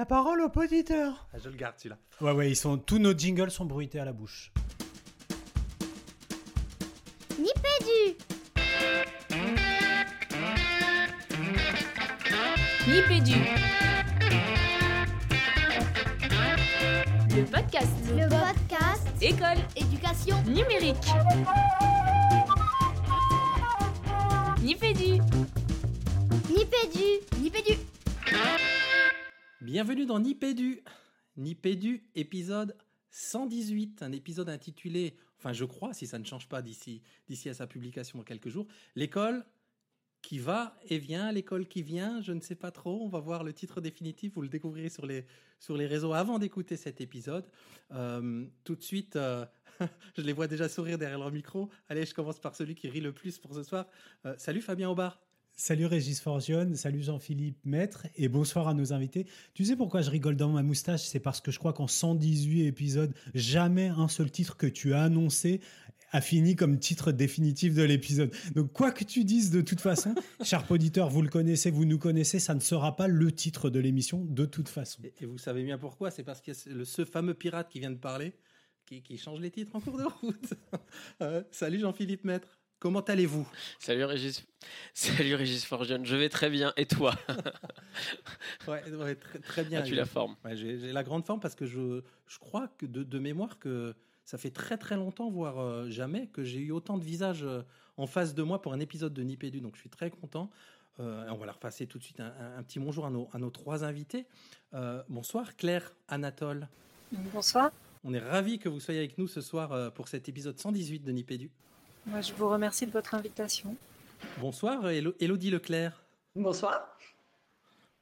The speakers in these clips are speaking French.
La parole au poditeur. Ah, je le garde celui-là. Ouais, ouais, ils sont, tous nos jingles sont bruités à la bouche. Nipédu Nipédu. Le podcast. Le podcast École. Éducation Numérique. Nipédu. Nipédu Nipédu Bienvenue dans Nipédu. Nipédu, épisode 118, un épisode intitulé, enfin je crois, si ça ne change pas d'ici d'ici à sa publication dans quelques jours, l'école qui va et vient, l'école qui vient, je ne sais pas trop, on va voir le titre définitif, vous le découvrirez sur les, sur les réseaux avant d'écouter cet épisode. Euh, tout de suite, euh, je les vois déjà sourire derrière leur micro. Allez, je commence par celui qui rit le plus pour ce soir. Euh, salut Fabien Aubard. Salut Régis Forgione, salut Jean-Philippe Maître et bonsoir à nos invités. Tu sais pourquoi je rigole dans ma moustache? C'est parce que je crois qu'en 118 épisodes, jamais un seul titre que tu as annoncé a fini comme titre définitif de l'épisode. Donc quoi que tu dises de toute façon, cher auditeur, vous le connaissez, vous nous connaissez, ça ne sera pas le titre de l'émission de toute façon. Et, vous savez bien pourquoi? C'est parce le, ce fameux pirate qui vient de parler qui, qui change les titres en cours de route. Euh, salut Jean-Philippe Maître. Comment allez-vous? Salut Régis. Salut Régis Forgione. Je vais très bien. Et toi? Ouais, ouais, très, très bien. As-tu la forme? Ouais, J'ai la grande forme parce que je, je crois que de, de, mémoire que ça fait très très longtemps, voire euh, jamais, que j'ai eu autant de visages euh, en face de moi pour un épisode de Nipédu. Donc je suis très content. Euh, on va leur passer tout de suite un, un, un petit bonjour à nos, à nos trois invités. Euh, bonsoir Claire, Anatole. Bonsoir. On est ravis que vous soyez avec nous ce soir pour cet épisode 118 de Nipédu. Moi, je vous remercie de votre invitation. Bonsoir Elodie Leclerc. Bonsoir.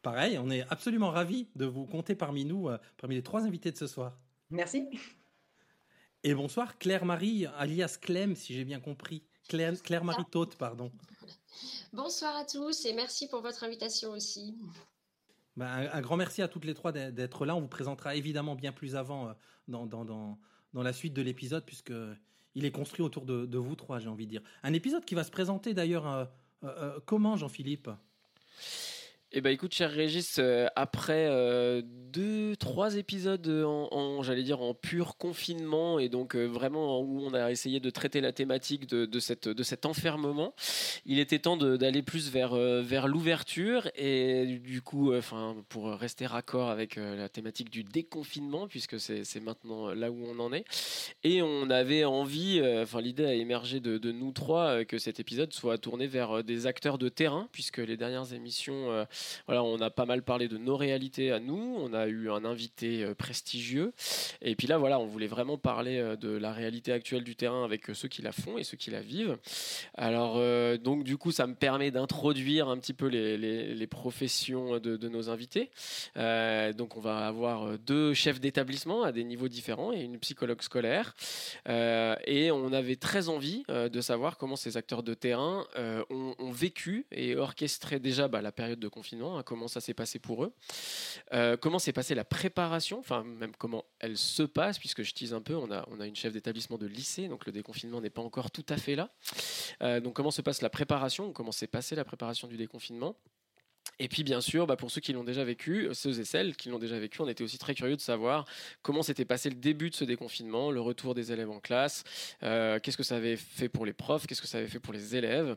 Pareil, on est absolument ravis de vous compter parmi nous, euh, parmi les trois invités de ce soir. Merci. Et bonsoir Claire-Marie, alias Clem, si j'ai bien compris. Claire, Claire-Marie Tautte, pardon. Bonsoir à tous et merci pour votre invitation aussi. Ben, un, un, grand merci à toutes les trois d'être là. On vous présentera évidemment bien plus avant euh, dans, dans, dans, dans la suite de l'épisode, puisque il est construit autour de, vous trois, j'ai envie de dire. Un épisode qui va se présenter d'ailleurs euh, euh, comment, Jean-Philippe? Eh ben écoute, cher Régis, euh, après euh, deux, trois épisodes en, en j'allais dire, en pur confinement et donc euh, vraiment où on a essayé de traiter la thématique de, cette, de cet enfermement, il était temps d'aller plus vers, vers l'ouverture et du coup, enfin pour rester raccord avec la thématique du déconfinement puisque c'est maintenant là où on en est. Et on avait envie, enfin l'idée a émergé de, nous trois que cet épisode soit tourné vers des acteurs de terrain puisque les dernières émissions voilà, on a pas mal parlé de nos réalités à nous. On a eu un invité euh, prestigieux. Et puis là, voilà, on voulait vraiment parler euh, de la réalité actuelle du terrain avec euh, ceux qui la font et ceux qui la vivent. Alors, donc, du coup, ça me permet d'introduire un petit peu les, les, professions de, nos invités. Donc, on va avoir deux chefs d'établissement à des niveaux différents et une psychologue scolaire. Et on avait très envie de savoir comment ces acteurs de terrain ont, ont, vécu et orchestré déjà bah, la période de confinement hein, comment ça s'est passé pour eux, euh, comment s'est passée la préparation, enfin même comment elle se passe, puisque je tease un peu, on a, une chef d'établissement de lycée, donc le déconfinement n'est pas encore tout à fait là. Euh, donc comment se passe la préparation, comment s'est passée la préparation du déconfinement et puis bien sûr, bah, pour ceux qui l'ont déjà vécu, ceux et celles qui l'ont déjà vécu, on était aussi très curieux de savoir comment s'était passé le début de ce déconfinement, le retour des élèves en classe, euh, qu'est-ce que ça avait fait pour les profs, qu'est-ce que ça avait fait pour les élèves.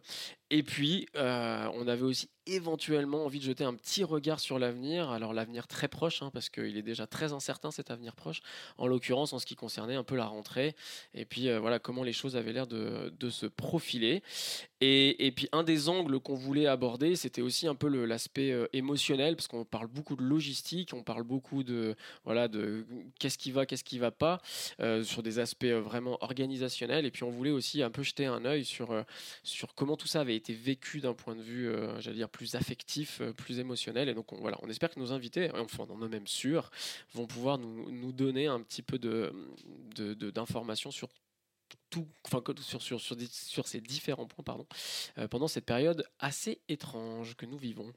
Et puis, on avait aussi éventuellement envie de jeter un petit regard sur l'avenir, alors l'avenir très proche, hein, parce qu'il est déjà très incertain cet avenir proche, en l'occurrence en ce qui concernait un peu la rentrée, et puis euh, voilà comment les choses avaient l'air de, de, se profiler. Et, et, puis un des angles qu'on voulait aborder, c'était aussi un peu l'aspect euh, émotionnel, parce qu'on parle beaucoup de logistique, on parle beaucoup de voilà de qu'est-ce qui va, qu'est-ce qui va pas, euh, sur des aspects vraiment organisationnels, et puis on voulait aussi un peu jeter un œil sur, sur comment tout ça avait été vécu d'un point de vue, j'allais dire, plus affectif, plus émotionnel. Et donc on, voilà, on espère que nos invités, enfin on en est même sûr, vont pouvoir nous, donner un petit peu d'informations de, de, sur tout, enfin, sur, sur, sur, sur, ces différents points pardon, euh, pendant cette période assez étrange que nous vivons.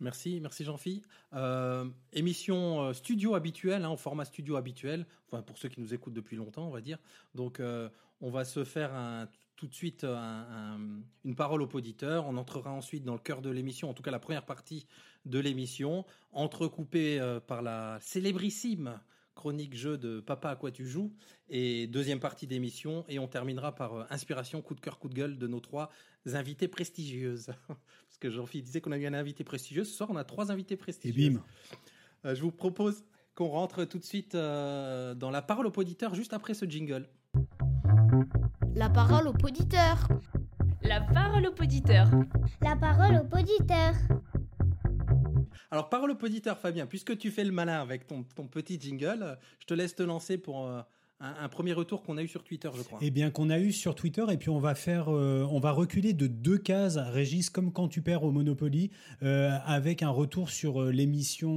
Merci, merci Jean-Phi. Euh, émission euh, studio habituelle, hein, en format studio habituel, enfin pour ceux qui nous écoutent depuis longtemps, on va dire. Donc euh, on va se faire un tout de suite un- un- une parole aux auditeurs. On entrera ensuite dans le cœur de l'émission, en tout cas la première partie de l'émission, entrecoupée euh, par la célébrissime chronique jeu de Papa à quoi tu joues et deuxième partie d'émission. Et on terminera par euh, inspiration coup de cœur coup de gueule de nos trois invités prestigieuses. Parce que Jean-Philippe disait qu'on a eu un invité prestigieux. Ce soir on a trois invités Et prestigieux bim. Euh, je vous propose qu'on rentre tout de suite euh, dans la parole aux auditeurs juste après ce jingle La parole au poditeur. La parole au poditeur. La parole au poditeur. Alors, parole au auditeur, Fabien, puisque tu fais le malin avec ton, ton petit jingle, je te laisse te lancer pour euh, un, premier retour qu'on a eu sur Twitter, je crois. Eh bien, qu'on a eu sur Twitter, et puis on va faire, euh, on va reculer de deux cases, Régis, comme quand tu perds au Monopoly, euh, avec un retour sur euh, l'émission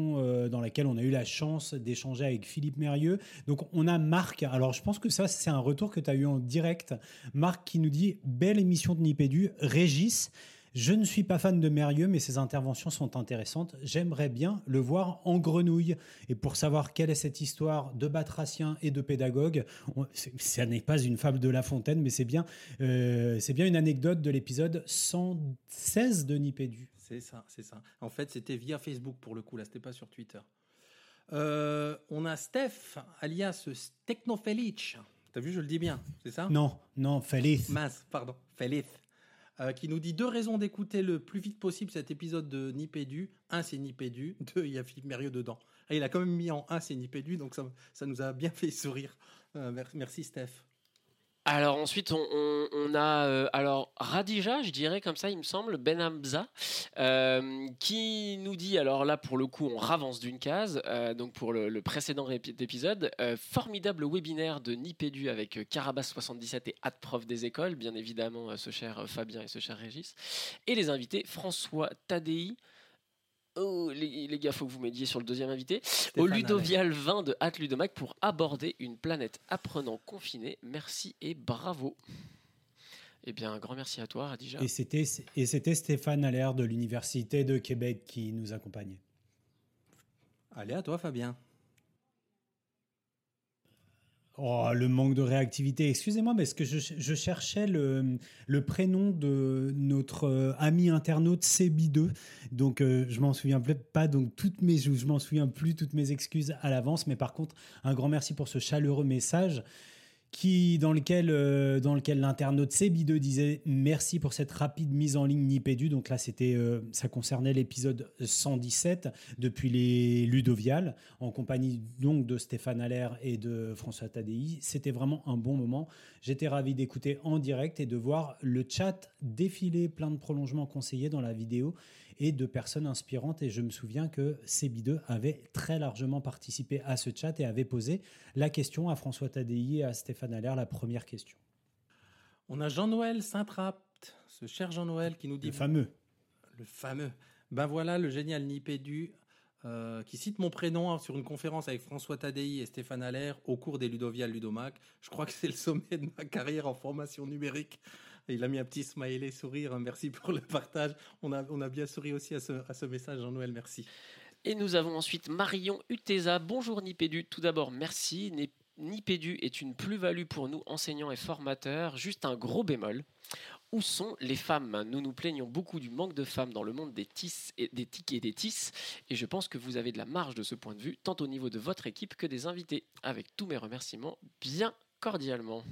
dans laquelle on a eu la chance d'échanger avec Philippe Mérieux. Donc, on a Marc. Alors, je pense que ça, c'est un retour que tu as eu en direct. Marc qui nous dit Belle émission de Nipédu. Régis. Je ne suis pas fan de Mérieux, mais ses interventions sont intéressantes. J'aimerais bien le voir en grenouille. Et pour savoir quelle est cette histoire de batracien et de pédagogue, on- ça n'est pas une fable de La Fontaine, mais c'est bien, euh, c'est bien une anecdote de l'épisode 116 de Nipédu. C'est ça, c'est ça. En fait, c'était via Facebook pour le coup, là, c'était pas sur Twitter. Euh, on a Steph, alias Technofelic. T'as vu, je le dis bien, c'est ça? Non, non, fallait. Mince, pardon, Félix. Euh, qui nous dit deux raisons d'écouter le plus vite possible cet épisode de Nipédu. Un, c'est Nipédu. Deux, il y a Philippe Mérieux dedans. Et il a quand même mis en un, c'est Nipédu, donc ça, nous a bien fait sourire. Euh, mer- merci, Steph. Alors ensuite, on, a euh, alors Radija, je dirais comme ça, il me semble, Ben Hamza, euh, qui nous dit, alors là pour le coup, on ravance d'une case, euh, donc pour le, précédent épisode, formidable webinaire de Nipédu avec euh, Carabas77 et Adprof des écoles, bien évidemment ce cher Fabien et ce cher Régis, et les invités François Tadei. Oh, les, les gars, faut que vous m'aidiez sur le deuxième invité. Au Ludovial 20 de Hâte Ludomac pour aborder une planète apprenant confinée. Merci et bravo. Eh bien, un grand merci à toi, Radija. Et c'était, et c'était Stéphane Allaire de l'Université de Québec qui nous accompagnait. Allez, à toi, Fabien. Oh, le manque de réactivité. Excusez-moi, est-ce que je, cherchais le, prénom de notre euh, ami internaute CB2 Donc, euh, je m'en souviens pas. Donc, toutes mes, je m'en souviens plus toutes mes excuses à l'avance. Mais par contre, un grand merci pour ce chaleureux message qui, dans lequel, euh, l'internaute CB2 disait merci pour cette rapide mise en ligne Nipédu. Donc là, c'était, euh, ça concernait l'épisode 117 depuis les Ludoviales, en compagnie donc de Stéphane Allaire et de François Tadei. C'était vraiment un bon moment. J'étais ravi d'écouter en direct et de voir le chat défiler plein de prolongements conseillés dans la vidéo et de personnes inspirantes. Et je me souviens que CB2 avait très largement participé à ce chat et avait posé la question à François Tadei et à Stéphane Allaire, la première question. On a Jean-Noël Saint-Rapt, ce cher Jean-Noël qui nous dit Le fameux. le fameux. Ben voilà le génial Nipédu euh, qui cite mon prénom hein, sur une conférence avec François Tadei et Stéphane Allaire au cours des Ludovial Ludomac. Je crois que c'est le sommet de ma carrière en formation numérique. Il a mis un petit smiley sourire. Merci pour le partage. On a, on a bien souri aussi à ce, à ce message, Jean-Noël. Merci. Et nous avons ensuite Marion Utesa. Bonjour Nipédu. Tout d'abord, merci. Ni- Nipédu est une plus-value pour nous, enseignants et formateurs. Juste un gros bémol. Où sont les femmes? Nous nous plaignons beaucoup du manque de femmes dans le monde des, tis et, des tics et des tis. Et je pense que vous avez de la marge de ce point de vue, tant au niveau de votre équipe que des invités. Avec tous mes remerciements, bien cordialement.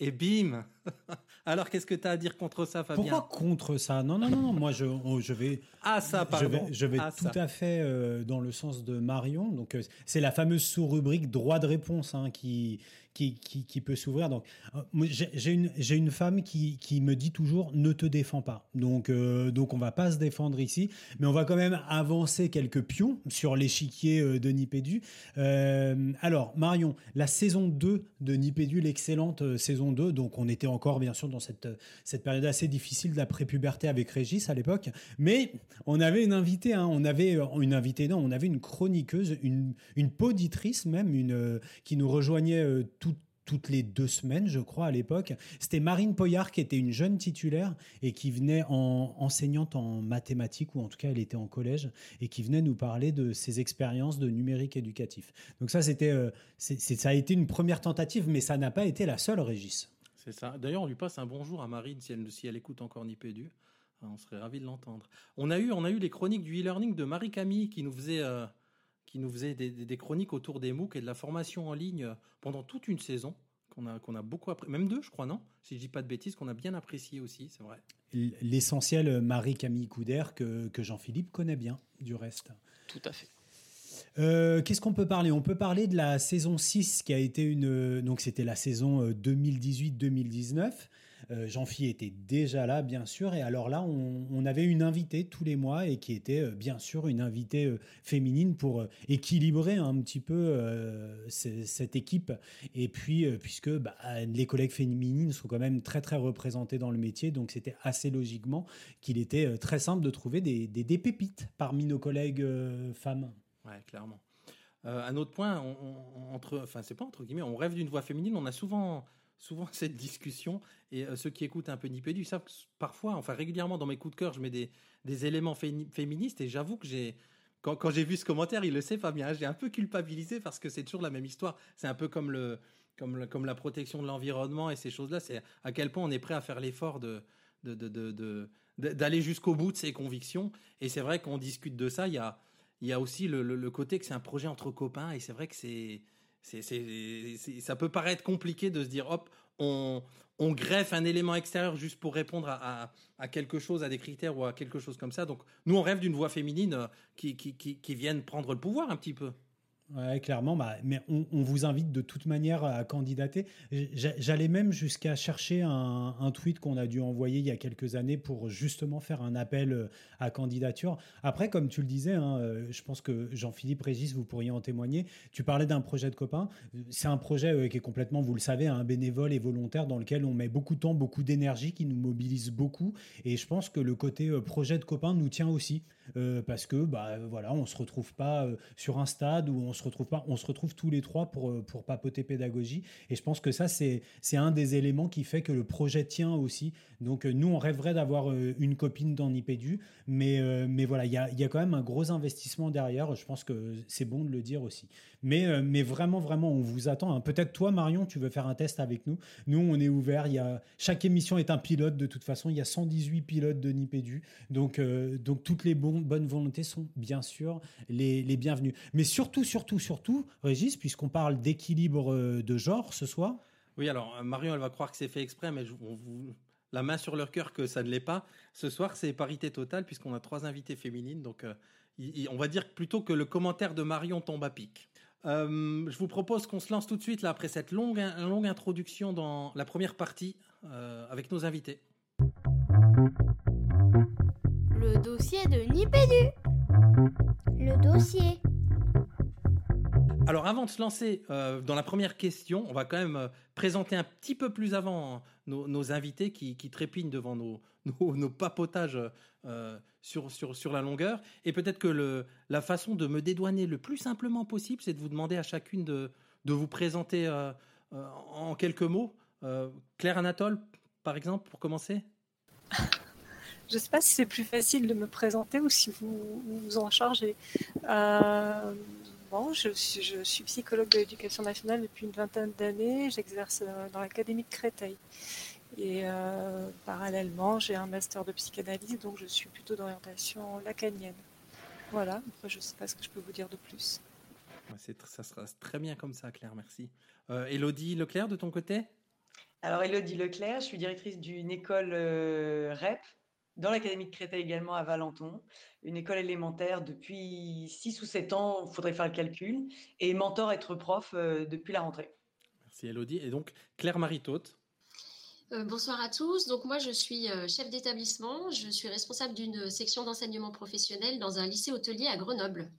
Et bim Alors, qu'est-ce que tu as à dire contre ça, Fabien Pourquoi contre ça? Non, non, non, non. Moi, je, oh, je vais, Ah, ça, je pardon. vais, je vais Ah, tout ça. à fait euh, dans le sens de Marion. Donc, euh, c'est la fameuse sous-rubrique droit de réponse hein, qui, qui, peut s'ouvrir. Donc, euh, j'ai une, une femme qui, qui me dit toujours ne te défends pas. Donc, euh, donc on va pas se défendre ici, mais on va quand même avancer quelques pions sur l'échiquier euh, de Nipédu. Euh, alors, Marion, la saison 2 de Nipédu, l'excellente saison 2, donc on était encore bien sûr dans cette, cette période assez difficile de la prépuberté avec Régis à l'époque, mais on avait une invitée, hein, on avait une invitée, non, on avait une chroniqueuse, une, une poditrice même, une, qui nous rejoignait toutes les deux semaines, je crois, à l'époque. C'était Marine Poyard, qui était une jeune titulaire et qui venait en enseignante en mathématiques, ou en tout cas, elle était en collège, et qui venait nous parler de ses expériences de numérique éducatif. Donc ça, c'était, euh, ça a été une première tentative, mais ça n'a pas été la seule, Régis. C'est ça. D'ailleurs, on lui passe un bonjour à Marine si elle, si elle écoute encore Nipédu. On serait ravi de l'entendre. On a eu, on a eu les chroniques du e-learning de Marie Camille qui nous faisait, euh, qui nous faisait des, des- des chroniques autour des MOOC et de la formation en ligne euh, pendant toute une saison qu'on a, qu'on a beaucoup apprécié, même deux, je crois, non? Si je dis pas de bêtises, qu'on a bien apprécié aussi, c'est vrai. L'essentiel euh, Marie-Camille Coudert que, que Jean-Philippe connaît bien, du reste. Tout à fait. Euh, Qu'est-ce qu'on peut parler? On peut parler de la saison 6 qui a été une. Donc, c'était la saison euh, 2018-2019. Euh, Jean-Phi était déjà là, bien sûr. Et alors là, on, avait une invitée tous les mois et qui était, euh, bien sûr, une invitée euh, féminine pour équilibrer un petit peu cette équipe. Et puis, puisque bah, les collègues féminines sont quand même très, très représentées dans le métier, donc c'était assez logiquement qu'il était très simple de trouver des, pépites parmi nos collègues femmes. Ouais, clairement. Un autre point, entre, enfin c'est pas entre guillemets, on rêve d'une voix féminine. On a souvent, souvent cette discussion et euh, ceux qui écoutent un peu Nipédu savent que parfois, enfin régulièrement dans mes coups de cœur, je mets des, des éléments féministes et j'avoue que j'ai quand, quand j'ai vu ce commentaire, il le sait Fabien, j'ai un peu culpabilisé parce que c'est toujours la même histoire. C'est un peu comme le comme, comme la protection de l'environnement et ces choses-là. C'est à quel point on est prêt à faire l'effort de de- d'aller jusqu'au bout de ses convictions. Et c'est vrai qu'on discute de ça. Il y a il y a aussi le- le côté que c'est un projet entre copains et c'est vrai que c'est, c'est, ça peut paraître compliqué de se dire hop, on, greffe un élément extérieur juste pour répondre à, quelque chose, à des critères ou à quelque chose comme ça. Donc nous, on rêve d'une voix féminine euh, qui vienne prendre le pouvoir un petit peu. Ouais, clairement, bah, mais on, vous invite de toute manière à candidater. J'a- J'allais même jusqu'à chercher un, tweet qu'on a dû envoyer il y a quelques années pour justement faire un appel euh, à candidature. Après, comme tu le disais, hein, euh, je pense que Jean-Philippe Régis, vous pourriez en témoigner. Tu parlais d'un projet de copains. C'est un projet euh, qui est complètement, vous le savez, un bénévole et volontaire dans lequel on met beaucoup de temps, beaucoup d'énergie, qui nous mobilise beaucoup. Et je pense que le côté projet de copains nous tient aussi. Euh, parce que bah voilà, on se retrouve pas euh, sur un stade où on se retrouve pas, on se retrouve tous les trois pour euh, pour papoter pédagogie. Et je pense que ça c'est c'est un des éléments qui fait que le projet tient aussi. Donc nous on rêverait d'avoir une copine dans Nipédu, mais mais voilà, il y a y a quand même un gros investissement derrière. Je pense que c'est bon de le dire aussi. Mais mais vraiment vraiment on vous attend. hein. Peut-être toi Marion, tu veux faire un test avec nous. Nous on est ouvert. Il y a chaque émission est un pilote de toute façon. Il y a 118 pilotes de Nipédu. Donc, donc toutes les bon- bonnes volontés sont bien sûr les, les bienvenues. Mais surtout, surtout, surtout, Régis, puisqu'on parle d'équilibre euh, de genre ce soir, Oui, alors euh, Marion, elle va croire que c'est fait exprès, mais je- la main sur leur cœur que ça ne l'est pas. Ce soir, c'est parité totale puisqu'on a trois invités féminines, donc euh, on va dire plutôt que le commentaire de Marion tombe à pic. Je vous propose qu'on se lance tout de suite après cette longue, longue introduction dans la première partie avec nos invités. Le dossier de Nipédu. Le dossier. Alors avant de se lancer euh, dans la première question, on va quand même euh, présenter un petit peu plus avant nos, nos invités qui, qui trépignent devant nos, nos, nos papotages euh, sur, sur, sur la longueur. Et peut-être que le, la façon de me dédouaner le plus simplement possible, c'est de vous demander à chacune de, de vous présenter euh, euh, en quelques mots. Euh, Claire Anatole, par exemple, pour commencer Je ne sais pas si c'est plus facile de me présenter ou si vous vous, en chargez. Euh, bon, je suis, je suis psychologue de l'éducation nationale depuis une vingtaine d'années. J'exerce euh, dans l'académie de Créteil. Et euh, parallèlement, j'ai un master de psychanalyse, donc je suis plutôt d'orientation lacanienne. Voilà, après je ne sais pas ce que je peux vous dire de plus. Ça sera très bien comme ça, Claire, merci. Euh, Elodie Leclerc, de ton côté? Alors, Elodie Leclerc, je suis directrice d'une école euh, REP dans l'Académie de Créteil également à Valenton, une école élémentaire depuis 6 ou 7 ans, il faudrait faire le calcul, et mentor être prof euh, depuis la rentrée. Merci Elodie. Et donc Claire-Marie Tautte. Euh, bonsoir à tous. Donc moi, je suis euh, chef d'établissement. Je suis responsable d'une section d'enseignement professionnel dans un lycée hôtelier à Grenoble.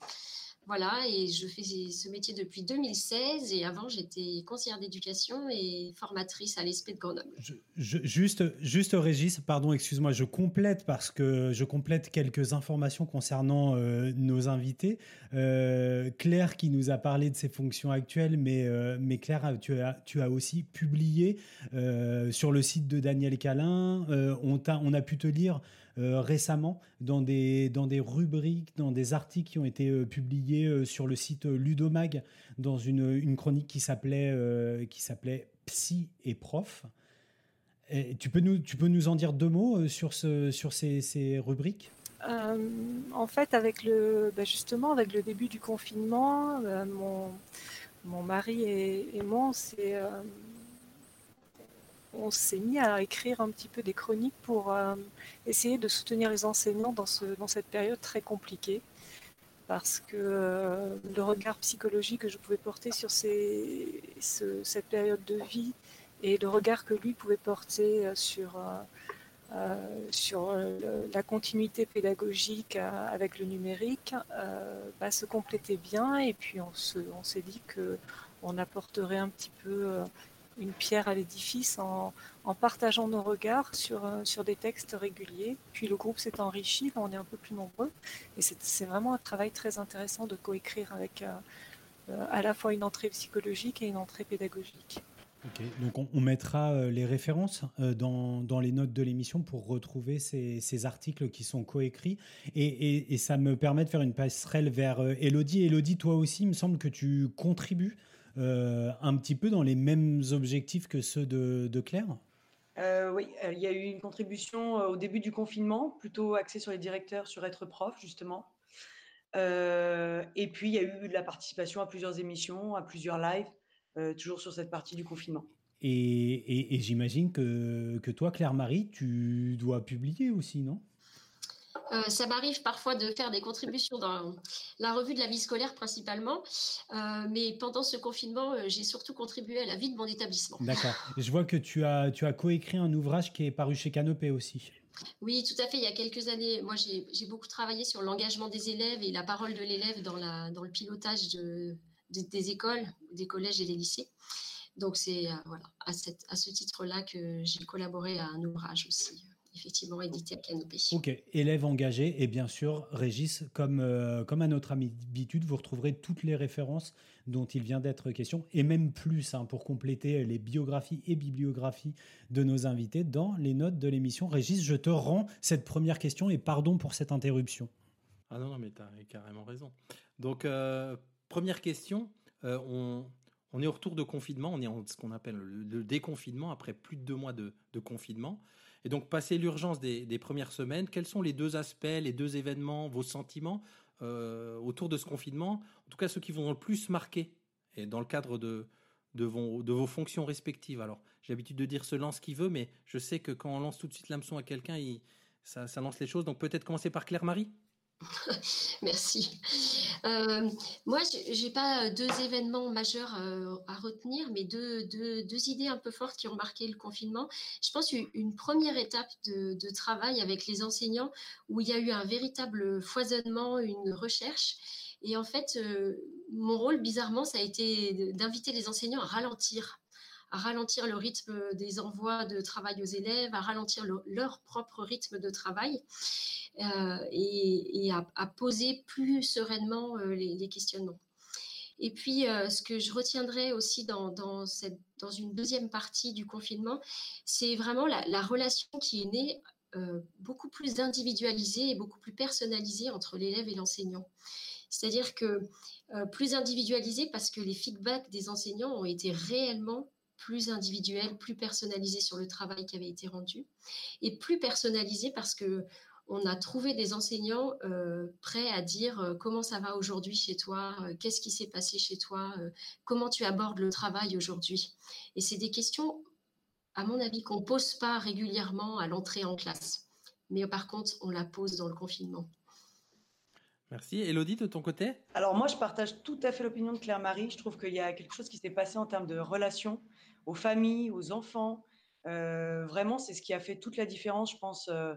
Voilà, et je fais ce métier depuis 2016. Et avant, j'étais conseillère d'éducation et formatrice à l'ESP de Grenoble. juste, juste Régis, pardon, excuse-moi, je complète parce que je complète quelques informations concernant euh, nos invités. Euh, Claire qui nous a parlé de ses fonctions actuelles, mais, euh, mais Claire, tu as, tu as aussi publié sur le site de Daniel Calin. on, t'a- on a pu te lire euh, récemment dans des, dans des rubriques, dans des articles qui ont été euh, publiés euh, sur le site euh, Ludomag, dans une, chronique qui s'appelait euh, qui s'appelait Psy et prof. tu, peux nous, tu peux nous en dire deux mots sur, ce, sur ces, ces rubriques? En fait, avec le, bah, justement, avec le début du confinement, mon, mon mari et, et moi, c'est on s'est mis à écrire un petit peu des chroniques pour euh, essayer de soutenir les enseignants dans, ce, dans cette période très compliquée. Parce que euh, le regard psychologique que je pouvais porter sur cette période de vie et le regard que lui pouvait porter euh, sur, la continuité pédagogique avec le numérique bah, se complétait bien. Et puis on s'est dit qu'on apporterait un petit peu une pierre à l'édifice en, partageant nos regards sur, euh, sur des textes réguliers. Puis le groupe s'est enrichi, on est un peu plus nombreux. Et c'est vraiment un travail très intéressant de coécrire avec euh, euh, à la fois une entrée psychologique et une entrée pédagogique. Donc on, mettra les références dans, dans, les notes de l'émission pour retrouver ces, ces, articles qui sont coécrits. Et, et, ça me permet de faire une passerelle vers Elodie. Elodie, toi aussi, il me semble que tu contribues euh, un petit peu dans les mêmes objectifs que ceux de, Claire? Euh, oui, euh, il y a eu une contribution au début du confinement, plutôt axée sur les directeurs, sur être prof, justement. et puis, il y a eu de la participation à plusieurs émissions, à plusieurs lives, toujours sur cette partie du confinement. Et, j'imagine que, que toi, Claire-Marie, tu dois publier aussi, non? Euh, ça m'arrive parfois de faire des contributions dans la revue de la vie scolaire principalement, euh, mais pendant ce confinement, euh, j'ai surtout contribué à la vie de mon établissement. D'accord. Je vois que tu as, tu as coécrit un ouvrage qui est paru chez Canopé aussi. Oui, tout à fait. Il y a quelques années, moi, j'ai beaucoup travaillé sur l'engagement des élèves et la parole de l'élève dans, dans le pilotage de, des écoles, des collèges et des lycées. Donc, c'est voilà, à, à ce titre-là que j'ai collaboré à un ouvrage aussi effectivement édité à Canopé. Ok, élève engagé et bien sûr, Régis, comme, euh, comme à notre habitude, vous retrouverez toutes les références dont il vient d'être question et même plus hein, pour compléter les biographies et bibliographies de nos invités dans les notes de l'émission. Régis, je te rends cette première question et pardon pour cette interruption. Ah non, non mais tu as carrément raison. Donc, euh, première question, euh, on, on, est au retour de confinement, on est en ce qu'on appelle le, déconfinement après plus de deux mois de, de confinement. Et donc, passer l'urgence des, premières semaines, quels sont les deux aspects, les deux événements, vos sentiments euh, autour de ce confinement? En tout cas, ceux qui vont le plus marquer, et dans le cadre de, de vos fonctions respectives. Alors, j'ai l'habitude de dire se lance qui veut, mais je sais que quand on lance tout de suite l'hameçon à quelqu'un, ça, ça lance les choses. Donc, peut-être commencer par Claire-Marie? Merci. Euh, moi, je n'ai pas euh, deux événements majeurs euh, à retenir, mais deux, deux, idées un peu fortes qui ont marqué le confinement. Je pense une première étape de, travail avec les enseignants où il y a eu un véritable foisonnement, une recherche. Et en fait, mon rôle, bizarrement, ça a été d'inviter les enseignants à ralentir à ralentir le rythme des envois de travail aux élèves, à ralentir leur propre rythme de travail euh, et, à, poser plus sereinement euh, les, questionnements. Et puis, euh, ce que je retiendrai aussi dans, dans, une deuxième partie du confinement, c'est vraiment la, relation qui est née beaucoup plus individualisée et beaucoup plus personnalisée entre l'élève et l'enseignant. C'est-à-dire que plus individualisée parce que les feedbacks des enseignants ont été réellement plus individuel, plus personnalisé sur le travail qui avait été rendu, et plus personnalisé parce que on a trouvé des enseignants euh, prêts à dire euh, comment ça va aujourd'hui chez toi, euh, qu'est-ce qui s'est passé chez toi, comment tu abordes le travail aujourd'hui. Et c'est des questions, à mon avis, qu'on pose pas régulièrement à l'entrée en classe, mais par contre, on la pose dans le confinement. Merci. Elodie, de ton côté? Alors moi, je partage tout à fait l'opinion de Claire-Marie. Je trouve qu'il y a quelque chose qui s'est passé en termes de relations aux familles, aux enfants. Euh, vraiment, c'est ce qui a fait toute la différence, je pense, euh,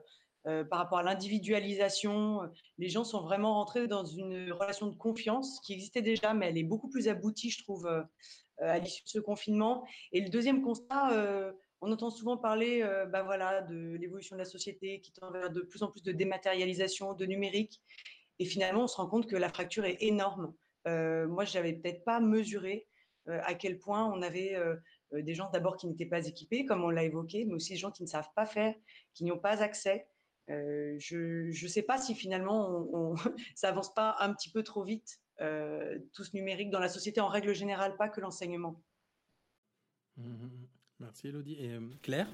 euh, par rapport à l'individualisation. Les gens sont vraiment rentrés dans une relation de confiance qui existait déjà, mais elle est beaucoup plus aboutie, je trouve, à l'issue de ce confinement. Et le deuxième constat, on entend souvent parler bah voilà, de l'évolution de la société qui tend vers de plus en plus de dématérialisation, de numérique. Et finalement, on se rend compte que la fracture est énorme. moi, je n'avais peut-être pas mesuré à quel point on avait euh, des gens d'abord qui n'étaient pas équipés, comme on l'a évoqué, mais aussi des gens qui ne savent pas faire, qui n'y ont pas accès. Euh, je ne sais pas si finalement on, ça avance pas un petit peu trop vite, euh, tout ce numérique dans la société en règle générale, pas que l'enseignement. Mmh, mmh, mmh. Merci Elodie. Et Claire?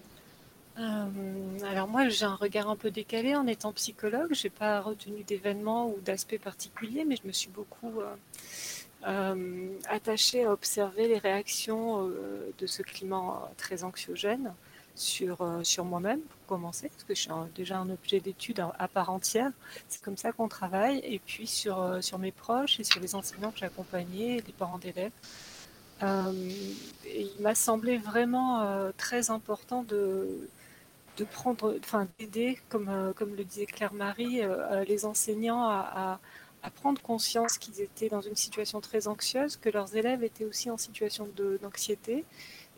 Euh, alors moi, j'ai un regard un peu décalé en étant psychologue. J'ai pas retenu d'événements ou d'aspects particuliers, mais je me suis beaucoup euh, euh, attachée à observer les réactions de ce climat très anxiogène sur, sur moi-même, pour commencer, parce que je suis déjà un objet d'étude à, part entière. C'est comme ça qu'on travaille. Et puis sur, sur mes proches et sur les enseignants que j'ai accompagnés, les parents d'élèves. il m'a semblé vraiment très important de de prendre, enfin d'aider, comme, euh, comme le disait Claire-Marie, euh, les enseignants à, prendre conscience qu'ils étaient dans une situation très anxieuse, que leurs élèves étaient aussi en situation d'anxiété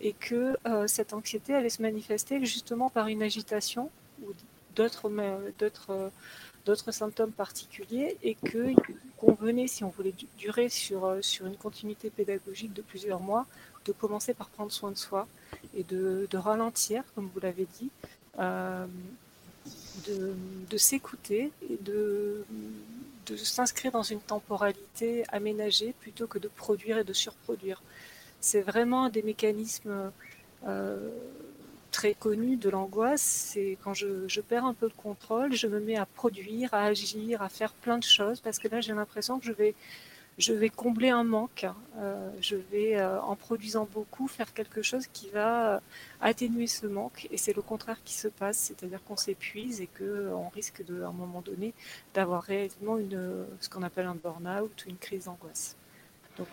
et que euh, cette anxiété allait se manifester justement par une agitation ou d'autres d'autres symptômes particuliers et que convenait, si on voulait durer sur, sur une continuité pédagogique de plusieurs mois, de commencer par prendre soin de soi et de, de ralentir, comme vous l'avez dit, euh, de, s'écouter et de, de s'inscrire dans une temporalité aménagée plutôt que de produire et de surproduire. C'est vraiment des mécanismes euh, très connus de l'angoisse. C'est quand je, je, perds un peu le contrôle, je me mets à produire, à agir, à faire plein de choses parce que là j'ai l'impression que je vais je vais combler un manque. Euh, je vais, euh, en produisant beaucoup, faire quelque chose qui va euh, atténuer ce manque. Et c'est le contraire qui se passe, c'est-à-dire qu'on s'épuise et qu'on risque, à un moment donné, d'avoir réellement une, ce qu'on appelle un burn-out ou une crise d'angoisse. Donc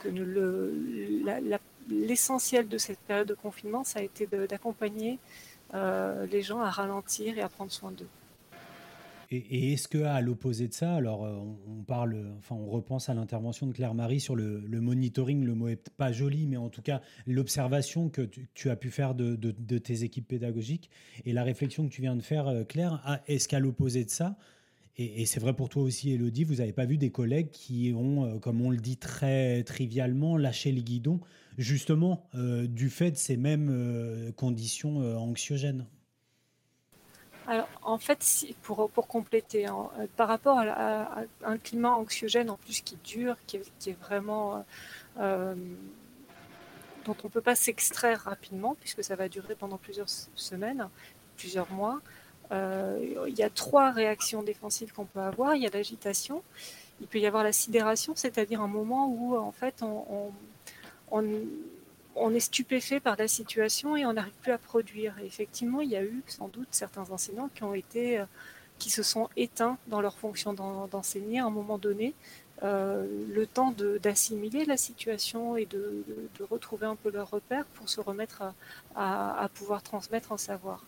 l'essentiel de cette période de confinement, ça a été d'accompagner les gens à ralentir et à prendre soin d'eux. Et, est-ce que à l'opposé de ça, alors euh, on, parle, enfin on repense à l'intervention de Claire-Marie sur le, monitoring, le mot est pas joli, mais en tout cas l'observation que tu, as pu faire de, tes équipes pédagogiques et la réflexion que tu viens de faire, euh, Claire, est-ce qu'à l'opposé de ça, et, c'est vrai pour toi aussi, Elodie, vous n'avez pas vu des collègues qui ont, euh, comme on le dit très trivialement, lâché les guidons, justement du fait de ces mêmes conditions anxiogènes? Alors, en fait, pour, pour compléter, euh, par rapport à, un climat anxiogène en plus qui dure, qui est, vraiment. Euh, dont on ne peut pas s'extraire rapidement, puisque ça va durer pendant plusieurs semaines, plusieurs mois. Euh, il y a trois réactions défensives qu'on peut avoir. Il y a l'agitation, il peut y avoir la sidération, c'est-à-dire un moment où en fait on est stupéfait par la situation et on n'arrive plus à produire. effectivement, il y a eu sans doute certains enseignants qui ont été, euh, qui se sont éteints dans leur fonction d'enseigner à un moment donné, euh, le temps d'assimiler la situation et de, retrouver un peu leur repère pour se remettre à, pouvoir transmettre un savoir.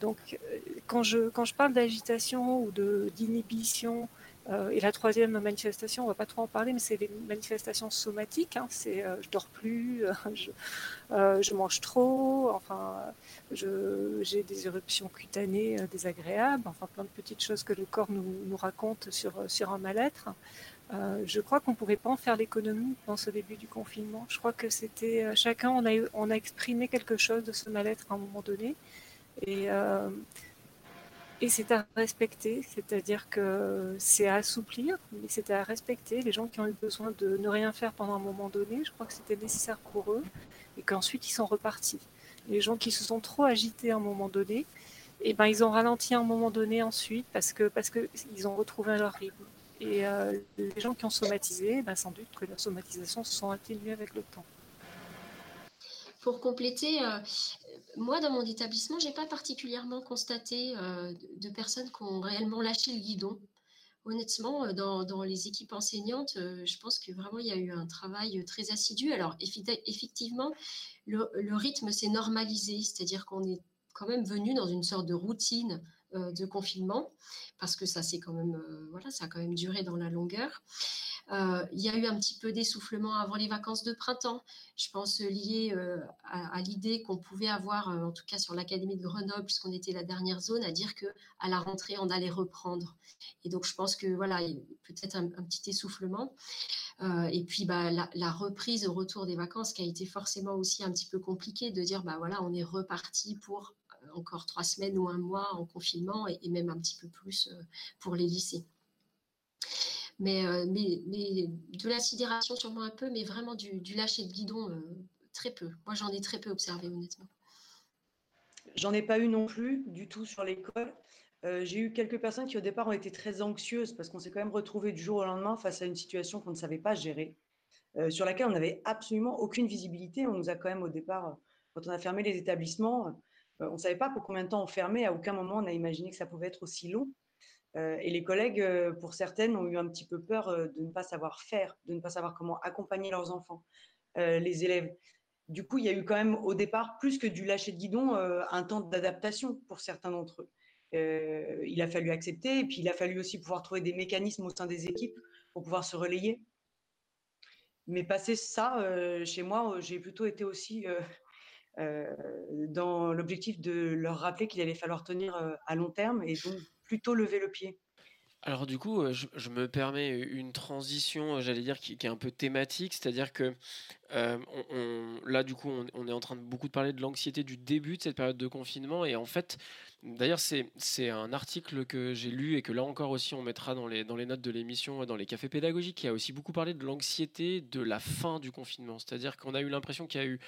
Donc, euh, quand je, quand je parle d'agitation ou d'inhibition euh, et la troisième manifestation, on va pas trop en parler, mais c'est les manifestations somatiques. Hein. c'est euh, je dors plus, euh, je, mange trop, enfin, j'ai des éruptions cutanées désagréables, enfin plein de petites choses que le corps nous, raconte sur, un mal-être. je crois qu'on ne pouvait pas en faire l'économie dans ce début du confinement. Je crois que c'était chacun, on a, exprimé quelque chose de ce mal-être à un moment donné. Et c'est à respecter, c'est-à-dire que c'est à assouplir, mais c'était à respecter. Les gens qui ont eu besoin de ne rien faire pendant un moment donné, je crois que c'était nécessaire pour eux, et qu'ensuite ils sont repartis. Les gens qui se sont trop agités à un moment donné, eh ben, ils ont ralenti à un moment donné ensuite parce que parce que ils ont retrouvé leur rythme. Et euh, les gens qui ont somatisé, ben, sans doute que leurs somatisations se sont atténuées avec le temps. Pour compléter, euh, moi, dans mon établissement, je n'ai pas particulièrement constaté euh, de personnes qui ont réellement lâché le guidon. Honnêtement, euh, dans, les équipes enseignantes, euh, je pense que vraiment, il y a eu un travail très assidu. Alors, effectivement, le, rythme s'est normalisé, c'est-à-dire qu'on est quand même venu dans une sorte de routine de confinement, parce que ça, quand même, voilà, ça a quand même duré dans la longueur. Euh, il y a eu un petit peu d'essoufflement avant les vacances de printemps, je pense lié euh, à, l'idée qu'on pouvait avoir, euh, en tout cas sur l'Académie de Grenoble, puisqu'on était la dernière zone, à dire que à la rentrée, on allait reprendre. Et donc, je pense que voilà, peut-être un, petit essoufflement. et puis, bah, la, reprise au retour des vacances, qui a été forcément aussi un petit peu compliqué de dire, bah voilà, on est reparti pour encore trois semaines ou un mois en confinement et même un petit peu plus pour les lycées. Euh, mais, mais, de la sidération sûrement un peu, mais vraiment du, lâcher de guidon, euh, très peu. Moi, j'en ai très peu observé, honnêtement. J'en ai pas eu non plus du tout sur l'école. Euh, j'ai eu quelques personnes qui au départ ont été très anxieuses parce qu'on s'est quand même retrouvé du jour au lendemain face à une situation qu'on ne savait pas gérer, sur laquelle on n'avait absolument aucune visibilité. On nous a quand même au départ, quand on a fermé les établissements, on ne savait pas pour combien de temps on fermait. À aucun moment on a imaginé que ça pouvait être aussi long. Et les collègues, pour certaines, ont eu un petit peu peur de ne pas savoir faire, de ne pas savoir comment accompagner leurs enfants, les élèves. Du coup, il y a eu quand même au départ, plus que du lâcher de guidon, un temps d'adaptation pour certains d'entre eux. Euh, il a fallu accepter et puis il a fallu aussi pouvoir trouver des mécanismes au sein des équipes pour pouvoir se relayer. Mais passer ça, euh, chez moi, euh, j'ai plutôt été aussi dans l'objectif de leur rappeler qu'il allait falloir tenir à long terme et donc plutôt lever le pied. Alors du coup, je, me permets une transition, j'allais dire, qui, est un peu thématique, c'est-à-dire que là, du coup, on, est en train de beaucoup parler de l'anxiété du début de cette période de confinement, et en fait, D'ailleurs, c'est un article que j'ai lu et que là encore aussi on mettra dans les, notes de l'émission, dans les cafés pédagogiques, qui a aussi beaucoup parlé de l'anxiété de la fin du confinement. C'est-à-dire qu'on a eu l'impression qu'il y a eu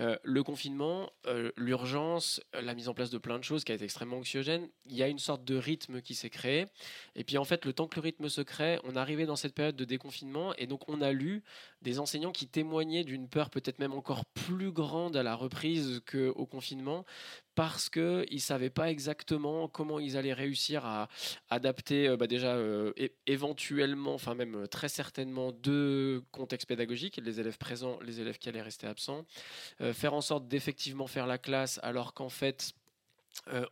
euh, le confinement, euh, l'urgence, la mise en place de plein de choses qui a été extrêmement anxiogène. Il y a une sorte de rythme qui s'est créé. Et puis en fait, le temps que le rythme se crée, on arrivait dans cette période de déconfinement et donc on a lu des enseignants qui témoignaient d'une peur peut-être même encore plus grande à la reprise qu'au confinement parce qu'ils ne savaient pas exactement comment ils allaient réussir à adapter euh, bah, déjà euh, éventuellement, enfin même euh, très certainement deux contextes pédagogiques, les élèves présents, les élèves qui allaient rester absents, faire en sorte d'effectivement faire la classe alors qu'en fait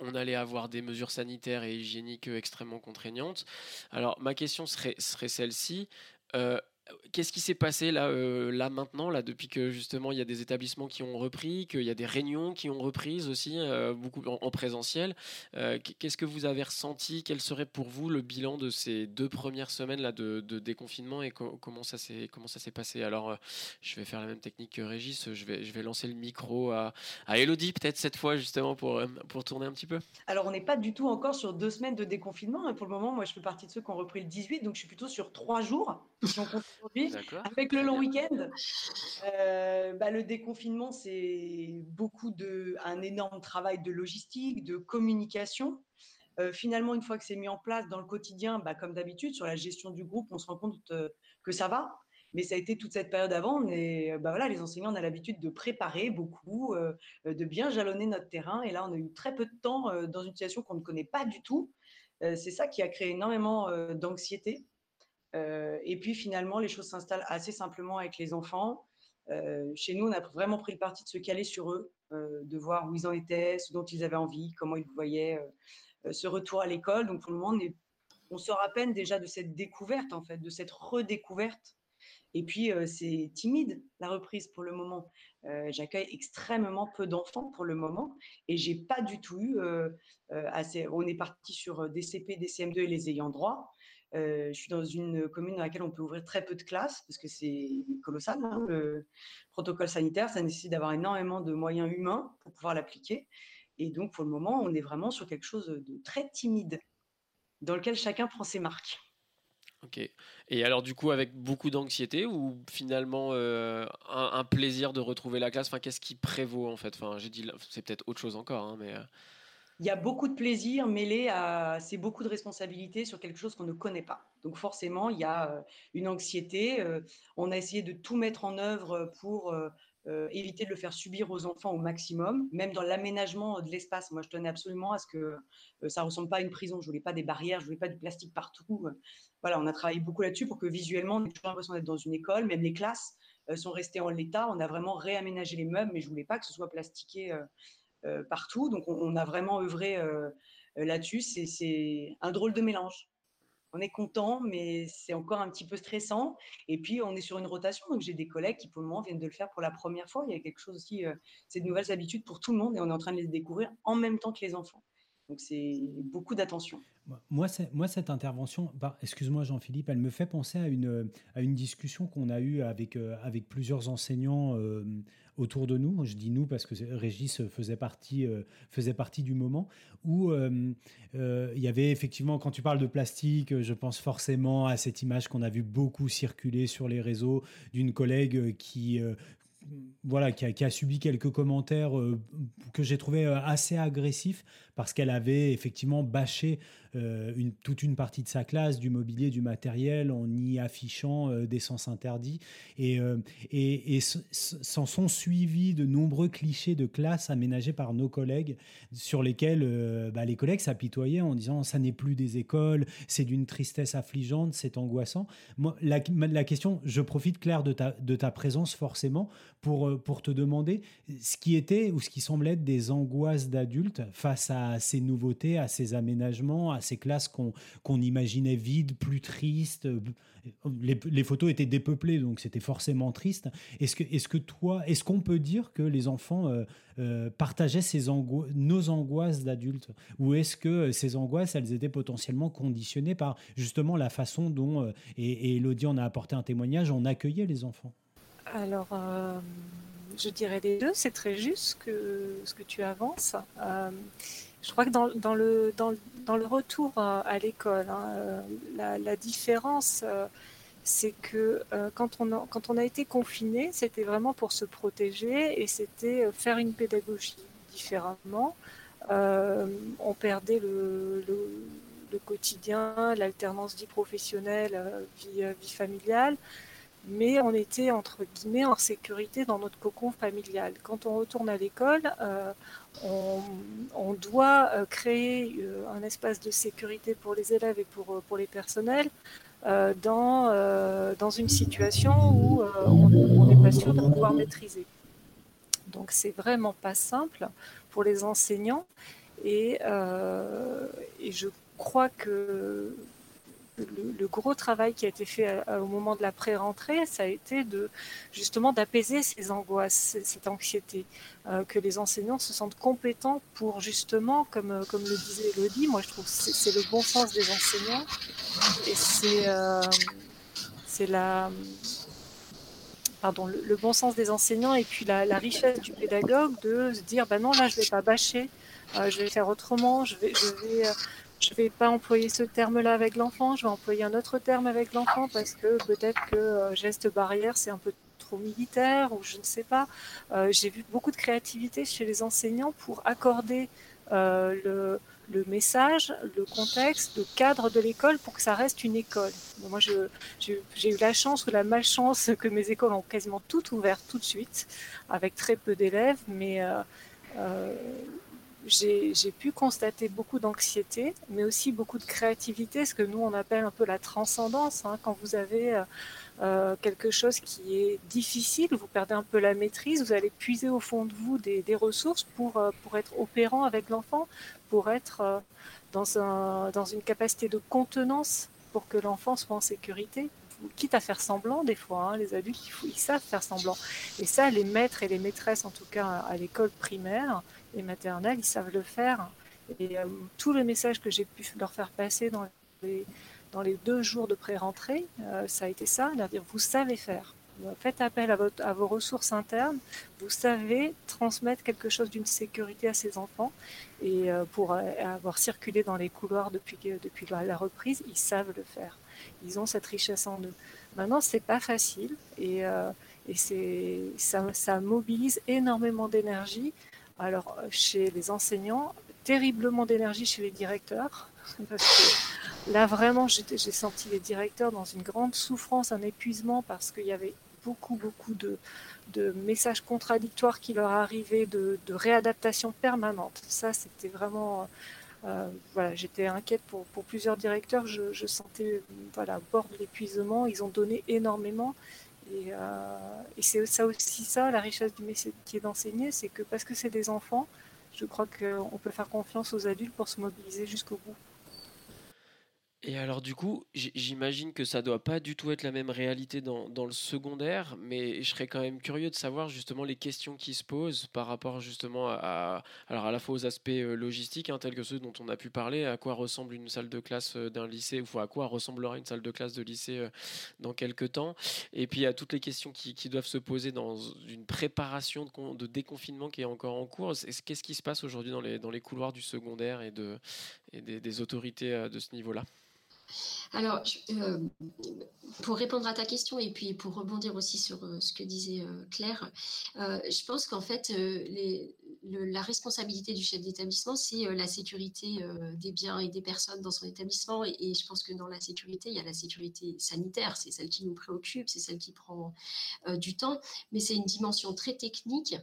on allait avoir des mesures sanitaires et hygiéniques extrêmement contraignantes. Alors ma question serait, serait celle-ci. Qu'est-ce qui s'est passé là, euh, là maintenant, là depuis que justement il y a des établissements qui ont repris, qu'il y a des réunions qui ont repris aussi, euh, beaucoup en, présentiel. Euh, qu'est-ce que vous avez ressenti? Quel serait pour vous le bilan de ces deux premières semaines là de, déconfinement et comment ça s'est comment ça s'est passé? Alors, je vais faire la même technique que Régis. Je vais je vais lancer le micro à, à Elodie peut-être cette fois justement pour pour tourner un petit peu. Alors on n'est pas du tout encore sur deux semaines de déconfinement. Hein. Pour le moment, moi je fais partie de ceux qui ont repris le 18, donc je suis plutôt sur trois jours. Aujourd'hui. Avec le long week-end, euh, bah, le déconfinement, c'est beaucoup de, un énorme travail de logistique, de communication. Euh, finalement, une fois que c'est mis en place dans le quotidien, bah, comme d'habitude, sur la gestion du groupe, on se rend compte euh, que ça va. Mais ça a été toute cette période avant. Et bah, voilà, les enseignants, on a l'habitude de préparer beaucoup, de bien jalonner notre terrain. Et là, on a eu très peu de temps dans une situation qu'on ne connaît pas du tout. c'est ça qui a créé énormément d'anxiété. Euh, et puis finalement, les choses s'installent assez simplement avec les enfants. Euh, chez nous, on a vraiment pris le parti de se caler sur eux, euh, de voir où ils en étaient, ce dont ils avaient envie, comment ils voyaient ce retour à l'école. Donc pour le moment, on, sort à peine déjà de cette découverte, en fait, de cette redécouverte. Et puis, c'est timide, la reprise pour le moment. J'accueille extrêmement peu d'enfants pour le moment. Et j'ai pas du tout eu assez. On est parti sur des CP, des CM2 et les ayants droit. Euh, je suis dans une commune dans laquelle on peut ouvrir très peu de classes parce que c'est colossal. Hein, le protocole sanitaire, ça nécessite d'avoir énormément de moyens humains pour pouvoir l'appliquer. Et donc, pour le moment, on est vraiment sur quelque chose de très timide dans lequel chacun prend ses marques. Ok. Et alors, du coup, avec beaucoup d'anxiété ou finalement euh, un, plaisir de retrouver la classe? Enfin, Qu'est-ce qui prévaut en fait? Enfin, J'ai dit, c'est peut-être autre chose encore, hein, mais. Il y a beaucoup de plaisir mêlé à c'est beaucoup de responsabilité sur quelque chose qu'on ne connaît pas. Donc forcément, il y a euh, une anxiété. Euh, on a essayé de tout mettre en œuvre pour euh, éviter de le faire subir aux enfants au maximum, même dans l'aménagement de l'espace. Moi, je tenais absolument à ce que ça ressemble pas à une prison. Je voulais pas des barrières, je voulais pas du plastique partout. Voilà, on a travaillé beaucoup là-dessus pour que visuellement, on ait toujours l'impression d'être dans une école. Même les classes sont restées en l'état. On a vraiment réaménagé les meubles, mais je voulais pas que ce soit plastiqué partout. Donc, on, a vraiment œuvré euh, là-dessus. C'est un drôle de mélange. On est content, mais c'est encore un petit peu stressant. Et puis, on est sur une rotation. Donc, j'ai des collègues qui, pour le moment, viennent de le faire pour la première fois. Il y a quelque chose aussi, euh, c'est de nouvelles habitudes pour tout le monde et on est en train de les découvrir en même temps que les enfants. Donc, c'est beaucoup d'attention. Moi, cette intervention, bah, excuse-moi Jean-Philippe, elle me fait penser à une, à une discussion qu'on a eue avec, avec plusieurs enseignants autour de nous. Je dis nous parce que Régis faisait partie, euh, faisait partie du moment où euh, euh, il y avait effectivement, quand tu parles de plastique, je pense forcément à cette image qu'on a vu beaucoup circuler sur les réseaux d'une collègue qui voilà, qui a, subi quelques commentaires que j'ai trouvé assez agressifs parce qu'elle avait effectivement bâché euh, une, toute une partie de sa classe, du mobilier, du matériel, en y affichant euh, des sens interdits. Et, euh, et, s'en sont suivis de nombreux clichés de classe aménagés par nos collègues, sur lesquels bah, les collègues s'apitoyaient en disant ça n'est plus des écoles, c'est d'une tristesse affligeante, c'est angoissant. Moi, la, la, question, je profite Claire de ta, de ta présence forcément pour, pour te demander ce qui était ou ce qui semblait être des angoisses d'adultes face à ces nouveautés, à ces aménagements, à ces classes qu'on imaginait vides, plus tristes. Les, photos étaient dépeuplées, donc c'était forcément triste. Est-ce que, est que toi, est-ce qu'on peut dire que les enfants euh, euh, partageaient ces nos angoisses d'adultes? Ou est-ce que ces angoisses, elles étaient potentiellement conditionnées par justement la façon dont, euh, et, et, Elodie en a apporté un témoignage, on accueillait les enfants? Alors je dirais les deux, c'est très juste ce que tu avances. Je crois que dans, le, retour à, l'école, hein, euh, la, différence, euh, c'est que euh, quand, on a, été confiné, c'était vraiment pour se protéger et c'était faire une pédagogie différemment. on perdait le, quotidien, l'alternance vie professionnelle, vie, familiale mais on était entre guillemets en sécurité dans notre cocon familial. Quand on retourne à l'école, euh, on, doit euh, créer euh, un espace de sécurité pour les élèves et pour, pour les personnels dans, dans une situation où on n'est pas sûr de pouvoir maîtriser. Donc c'est vraiment pas simple pour les enseignants et, et je crois que le, gros travail qui a été fait au moment de la pré-rentrée, ça a été justement d'apaiser ces angoisses, cette anxiété, euh, que les enseignants se sentent compétents pour justement, comme, euh, comme le disait Elodie, moi je trouve que c'est le bon sens des enseignants. Et c'est euh, la pardon, le, bon sens des enseignants et puis la, richesse du pédagogue de se dire ben non là je vais pas bâcher, je vais faire autrement, je vais je vais pas employer ce terme-là avec l'enfant, je vais employer un autre terme avec l'enfant parce que peut-être que euh, geste barrière, c'est un peu trop militaire ou je ne sais pas. Euh, j'ai vu beaucoup de créativité chez les enseignants pour accorder euh, le, message, le contexte, le cadre de l'école pour que ça reste une école. moi, j'ai eu la chance ou la malchance que mes écoles ont quasiment toutes ouvertes tout de suite, avec très peu d'élèves, mais j'ai pu constater beaucoup d'anxiété, mais aussi beaucoup de créativité, ce que nous on appelle un peu la transcendance. Hein. Quand vous avez euh, euh, quelque chose qui est difficile, vous perdez un peu la maîtrise, vous allez puiser au fond de vous des, ressources pour, euh, pour être opérant avec l'enfant, pour être dans, un, dans une capacité de contenance pour que l'enfant soit en sécurité quitte à faire semblant des fois, hein, les adultes ils, ils, savent faire semblant. Et ça, les maîtres et les maîtresses, en tout cas à l'école primaire, et maternelles, ils savent le faire. Et euh, tout le message que j'ai pu leur faire passer dans les, deux jours de pré-rentrée, euh, ça a été ça, leur dire vous savez faire. Faites appel à, vos ressources internes, vous savez transmettre quelque chose d'une sécurité à ces enfants. Et euh, pour avoir circulé dans les couloirs depuis, la reprise, ils savent le faire. Ils ont cette richesse en eux. Maintenant, c'est pas facile et, ça mobilise énormément d'énergie alors, euh, chez les enseignants, terriblement d'énergie chez les directeurs. Parce que là, vraiment, j'ai senti les directeurs dans une grande souffrance, un épuisement, parce qu'il y avait beaucoup, beaucoup de, messages contradictoires qui leur arrivaient, de, réadaptation permanente. Ça, c'était vraiment. Euh, voilà, j'étais inquiète pour, plusieurs directeurs. Je, sentais voilà, bord de l'épuisement. Ils ont donné énormément. Et, euh, et c'est ça aussi ça, la richesse du métier d'enseigner, c'est que parce que c'est des enfants, je crois qu'on peut faire confiance aux adultes pour se mobiliser jusqu'au bout. Et alors du coup, j'imagine que ça doit pas du tout être la même réalité dans, le secondaire, mais je serais quand même curieux de savoir justement les questions qui se posent par rapport justement à, alors à la fois aux aspects euh, logistiques, hein, tels que ceux dont on a pu parler, à quoi ressemble une salle de classe euh, d'un lycée, ou à quoi ressemblera une salle de classe de lycée euh, dans quelques temps, et puis à toutes les questions qui, doivent se poser dans une préparation de, déconfinement qui est encore en cours. Qu'est-ce qui se passe aujourd'hui dans les, couloirs du secondaire et, de, et des, des autorités de ce niveau-là? Alors, euh, pour répondre à ta question et puis pour rebondir aussi sur euh, ce que disait euh, Claire, je pense qu'en fait, la responsabilité du chef d'établissement, c'est la sécurité des biens et des personnes dans son établissement. Et, je pense que dans la sécurité, il y a la sécurité sanitaire, c'est celle qui nous préoccupe, c'est celle qui prend du temps, mais c'est une dimension très technique.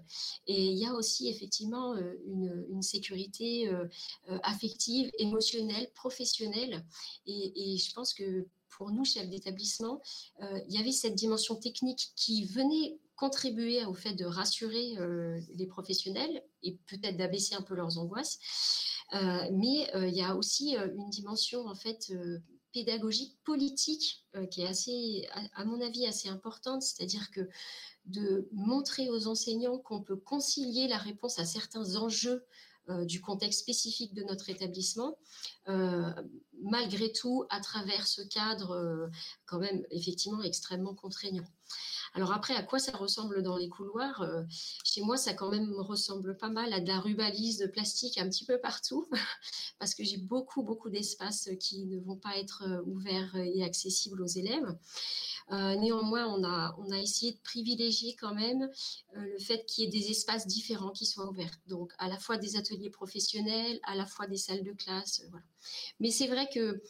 Et il y a aussi effectivement une, sécurité affective, émotionnelle, professionnelle. Et, et je pense que pour nous, chefs d'établissement, euh, il y avait cette dimension technique qui venait contribuer au fait de rassurer euh, les professionnels et peut-être d'abaisser un peu leurs angoisses. Euh, mais il y a aussi une dimension en fait pédagogique, politique, qui est assez, à, mon avis, assez importante. C'est-à-dire que de montrer aux enseignants qu'on peut concilier la réponse à certains enjeux euh, du contexte spécifique de notre établissement, euh, malgré tout à travers ce cadre euh, quand même effectivement extrêmement contraignant. Alors après, à quoi ça ressemble dans les couloirs Chez moi, ça quand même ressemble pas mal à de la rubalise de plastique un petit peu partout, parce que j'ai beaucoup, beaucoup d'espaces qui ne vont pas être ouverts et accessibles aux élèves. Euh, néanmoins, on a, on a essayé de privilégier quand même euh, le fait qu'il y ait des espaces différents qui soient ouverts. Donc, à la fois des ateliers professionnels, à la fois des salles de classe. Euh, voilà. Mais c'est vrai que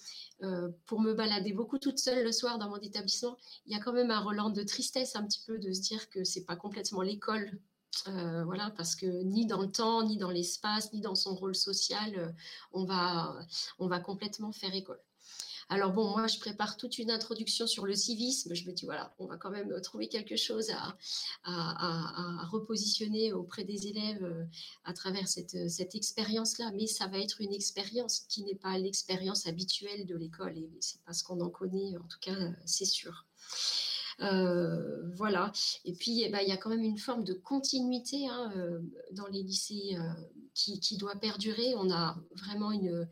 pour me balader beaucoup toute seule le soir dans mon établissement, il y a quand même un relan de tristesse un petit peu de se dire que c'est pas complètement l'école voilà, parce que ni dans le temps, ni dans l'espace, ni dans son rôle social, va, on va complètement faire école. Alors bon, moi, je prépare toute une introduction sur le civisme. Je me dis, voilà, on va quand même trouver quelque chose à, repositionner auprès des élèves euh, à travers cette, cette expérience-là. Mais ça va être une expérience qui n'est pas l'expérience habituelle de l'école. Et c'est parce qu'on en connaît, en tout cas, c'est sûr. Euh, voilà. Et puis, eh ben, il y a quand même une forme de continuité hein, euh, dans les lycées euh, qui, doit perdurer. On a vraiment une,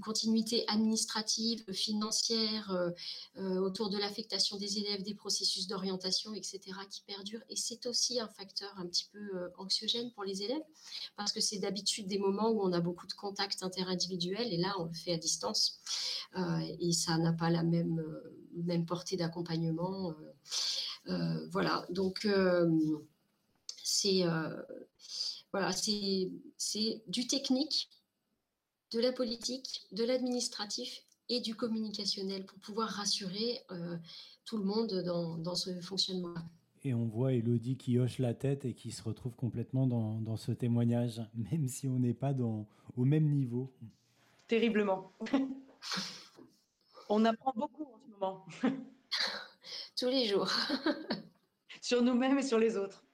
continuité administrative, financière, autour de l'affectation des élèves, des processus d'orientation, etc., qui perdure. Et c'est aussi un facteur un petit peu anxiogène pour les élèves, parce que c'est d'habitude des moments où on a beaucoup de contacts interindividuels, et là, on le fait à distance. et ça n'a pas la même, même portée d'accompagnement. Euh, voilà, donc euh, c'est euh, voilà, c'est du technique, de la politique, de l'administratif et du communicationnel pour pouvoir rassurer tout le monde dans, dans ce fonctionnement. Et on voit Elodie qui hoche la tête et qui se retrouve complètement dans, dans ce témoignage, même si on n'est pas dans, au même niveau. Terriblement. on apprend beaucoup en ce moment. tous les jours. sur nous-mêmes et sur les autres.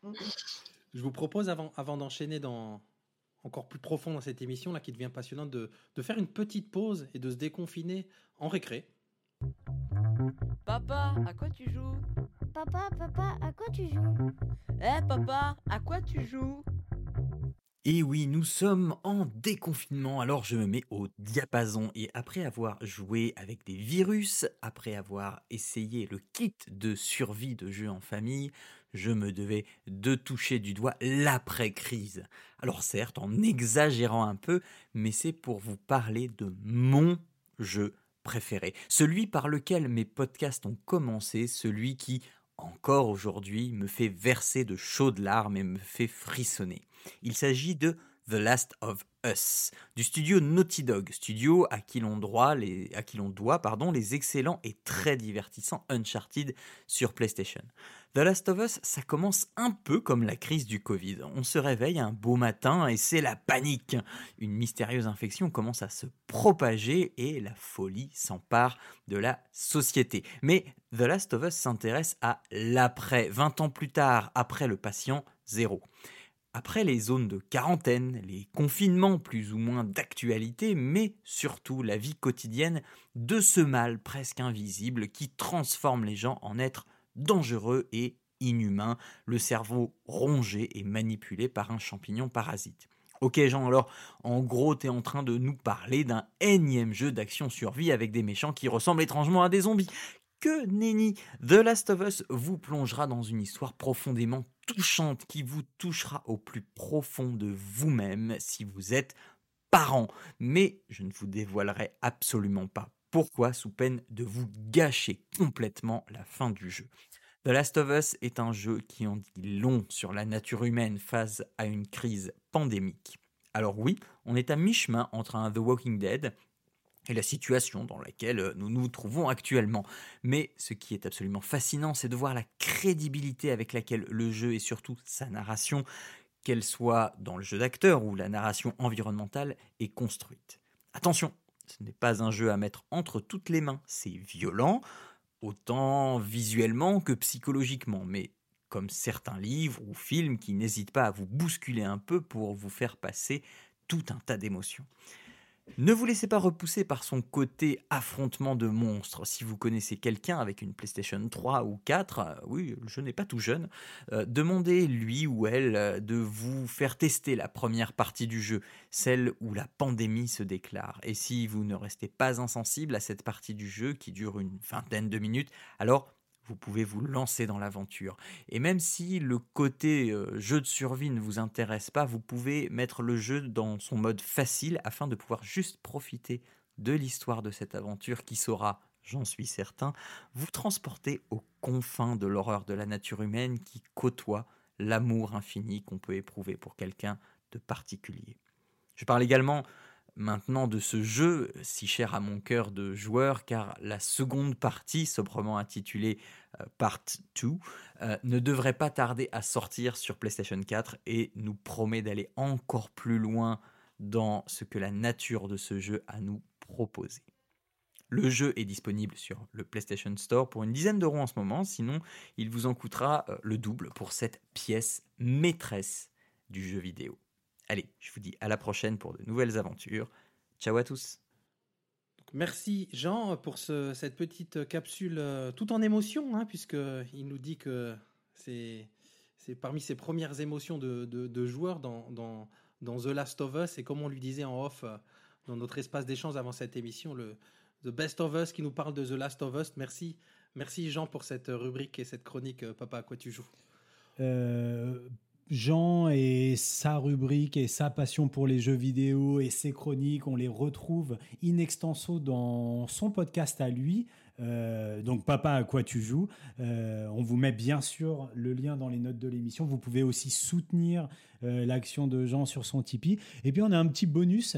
Je vous propose, avant, avant d'enchaîner dans encore plus profond dans cette émission là qui devient passionnante, de, de faire une petite pause et de se déconfiner en récré. Papa, à quoi tu joues? Papa, papa, à quoi tu joues? Eh papa, à quoi tu joues? Et oui, nous sommes en déconfinement, alors je me mets au diapason. Et après avoir joué avec des virus, après avoir essayé le kit de survie de jeu en famille, je me devais de toucher du doigt l'après-crise. Alors certes, en exagérant un peu, mais c'est pour vous parler de mon jeu préféré, celui par lequel mes podcasts ont commencé, celui qui, encore aujourd'hui, me fait verser de chaudes larmes et me fait frissonner. Il s'agit de The Last of Us, du studio Naughty Dog, studio à qui l'on doit, les, pardon, les excellents et très divertissants Uncharted sur PlayStation. The Last of Us, ça commence un peu comme la crise du Covid. On se réveille un beau matin et c'est la panique. Une mystérieuse infection commence à se propager et la folie s'empare de la société. Mais The Last of Us s'intéresse à l'après, 20 ans plus tard, après le patient zéro. Après les zones de quarantaine, les confinements plus ou moins d'actualité, mais surtout la vie quotidienne de ce mal presque invisible qui transforme les gens en êtres dangereux et inhumains, le cerveau rongé et manipulé par un champignon parasite. Ok Jean, alors en gros t'es en train de nous parler d'un énième jeu d'action-survie avec des méchants qui ressemblent étrangement à des zombies que nenni. The Last of Us vous plongera dans une histoire profondément touchante qui vous touchera au plus profond de vous-même si vous êtes parent. Mais je ne vous dévoilerai absolument pas Pourquoi Sous peine de vous gâcher complètement la fin du jeu. The Last of Us est un jeu qui en dit long sur la nature humaine face à une crise pandémique. Alors oui, on est à mi-chemin entre un The Walking Dead et la situation dans laquelle euh, nous nous trouvons actuellement. Mais ce qui est absolument fascinant, c'est de voir la crédibilité avec laquelle le jeu et surtout sa narration, qu'elle soit dans le jeu d'acteur ou la narration environnementale, est construite. Attention, ce n'est pas un jeu à mettre entre toutes les mains, c'est violent, autant visuellement que psychologiquement, mais comme certains livres ou films qui n'hésitent pas à vous bousculer un peu pour vous faire passer tout un tas d'émotions. Ne vous laissez pas repousser par son côté affrontement de monstres. Si vous connaissez quelqu'un avec une PlayStation 3 ou 4, euh, oui, je n'ai pas tout jeune, euh, demandez lui ou elle euh, de vous faire tester la première partie du jeu, celle où la pandémie se déclare. Et si vous ne restez pas insensible à cette partie du jeu qui dure une vingtaine de minutes, alors vous pouvez vous lancer dans l'aventure. Et même si le côté euh, jeu de survie ne vous intéresse pas, vous pouvez mettre le jeu dans son mode facile afin de pouvoir juste profiter de l'histoire de cette aventure qui saura, j'en suis certain, vous transporter aux confins de l'horreur de la nature humaine qui côtoie l'amour infini qu'on peut éprouver pour quelqu'un de particulier. Je parle également maintenant de ce jeu si cher à mon cœur de joueur, car la seconde partie, sobrement intitulée euh, Part 2, euh, ne devrait pas tarder à sortir sur PlayStation 4 et nous promet d'aller encore plus loin dans ce que la nature de ce jeu a nous proposer. Le jeu est disponible sur le PlayStation Store pour une dizaine d'euros en ce moment, sinon il vous en coûtera euh, le double pour cette pièce maîtresse du jeu vidéo. Allez, je vous dis à la prochaine pour de nouvelles aventures. Ciao à tous. Merci Jean pour cette petite capsule euh, tout en émotion, hein, puisqu'il nous dit que c'est parmi ses premières émotions de, joueur dans, dans, The Last of Us, et comme on lui disait en off euh, dans notre espace d'échange avant cette émission, le The Best of Us qui nous parle de The Last of Us. Merci, merci Jean pour cette rubrique et cette chronique. Euh, Papa, à quoi tu joues? Jean et sa rubrique et sa passion pour les jeux vidéo et ses chroniques, on les retrouve in extenso dans son podcast à lui. Euh, donc Papa à quoi tu joues? Euh, On vous met bien sûr le lien dans les notes de l'émission. Vous pouvez aussi soutenir euh, l'action de Jean sur son Tipeee. Et puis on a un petit bonus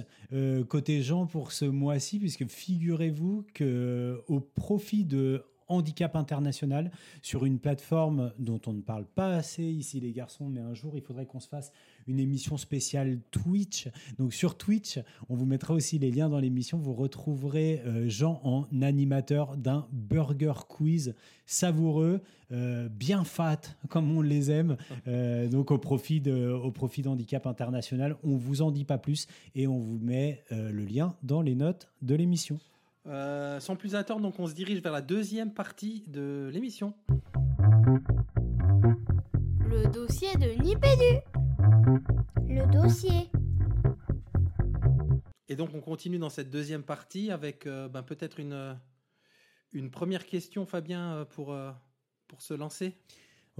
côté Jean pour ce mois-ci, puisque figurez-vous que au profit de handicap international sur une plateforme dont on ne parle pas assez ici les garçons, mais un jour il faudrait qu'on se fasse une émission spéciale Twitch. Donc sur Twitch, on vous mettra aussi les liens dans l'émission. Vous retrouverez euh, Jean en animateur d'un burger quiz savoureux, euh, bien fat comme on les aime. Euh, donc au profit de, au profit d'handicap international, on vous en dit pas plus et on vous met le lien dans les notes de l'émission. Euh, sans plus attendre, donc on se dirige vers la deuxième partie de l'émission. Le dossier de Nipédu. Le dossier. Et donc on continue dans cette deuxième partie avec euh, ben, peut-être une, une première question, Fabien, euh, pour, pour se lancer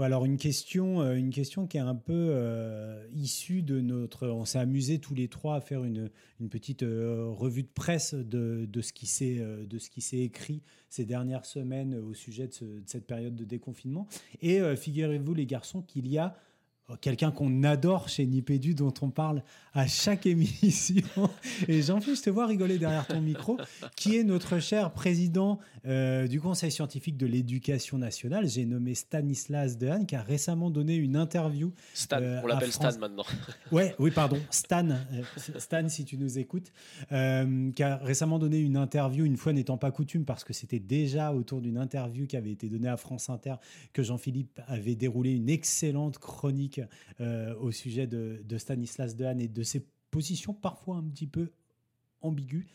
alors une question, euh, une question qui est un peu euh, issue de notre. On s'est amusé tous les trois à faire une, petite euh, revue de presse de, de ce qui s'est de ce qui s'est écrit ces dernières semaines au sujet de, cette période de déconfinement. Et figurez-vous les garçons qu'il y a quelqu'un qu'on adore chez Nipédu, dont on parle à chaque émission. Et Jean-Philippe, je te vois rigoler derrière ton micro, qui est notre cher président euh, du Conseil scientifique de l'éducation nationale. J'ai nommé Stanislas Dehaene, qui a récemment donné une interview. Stan, euh, on l'appelle Stan maintenant. Ouais, oui, pardon, Stan, euh, Stan, si tu nous écoutes, qui a récemment donné une interview, une fois n'étant pas coutume, parce que c'était déjà autour d'une interview qui avait été donnée à France Inter que Jean-Philippe avait déroulé une excellente chronique euh, au sujet de, Stanislas Dehaene et de ses positions parfois un petit peu ambiguës.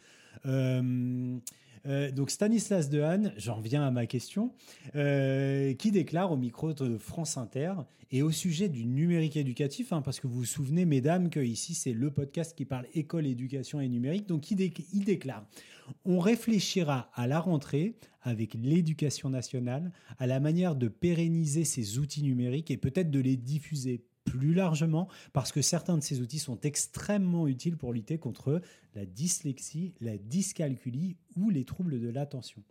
Euh, euh, donc Stanislas Dehaene, j'en reviens à ma question, qui déclare au micro de France Inter et au sujet du numérique éducatif, hein, parce que vous vous souvenez, mesdames, que ici c'est le podcast qui parle école, éducation et numérique. Donc il, il déclare on réfléchira à la rentrée avec l'éducation nationale à la manière de pérenniser ces outils numériques et peut-être de les diffuser plus largement parce que certains de ces outils sont extrêmement utiles pour lutter contre la dyslexie, la dyscalculie ou les troubles de l'attention.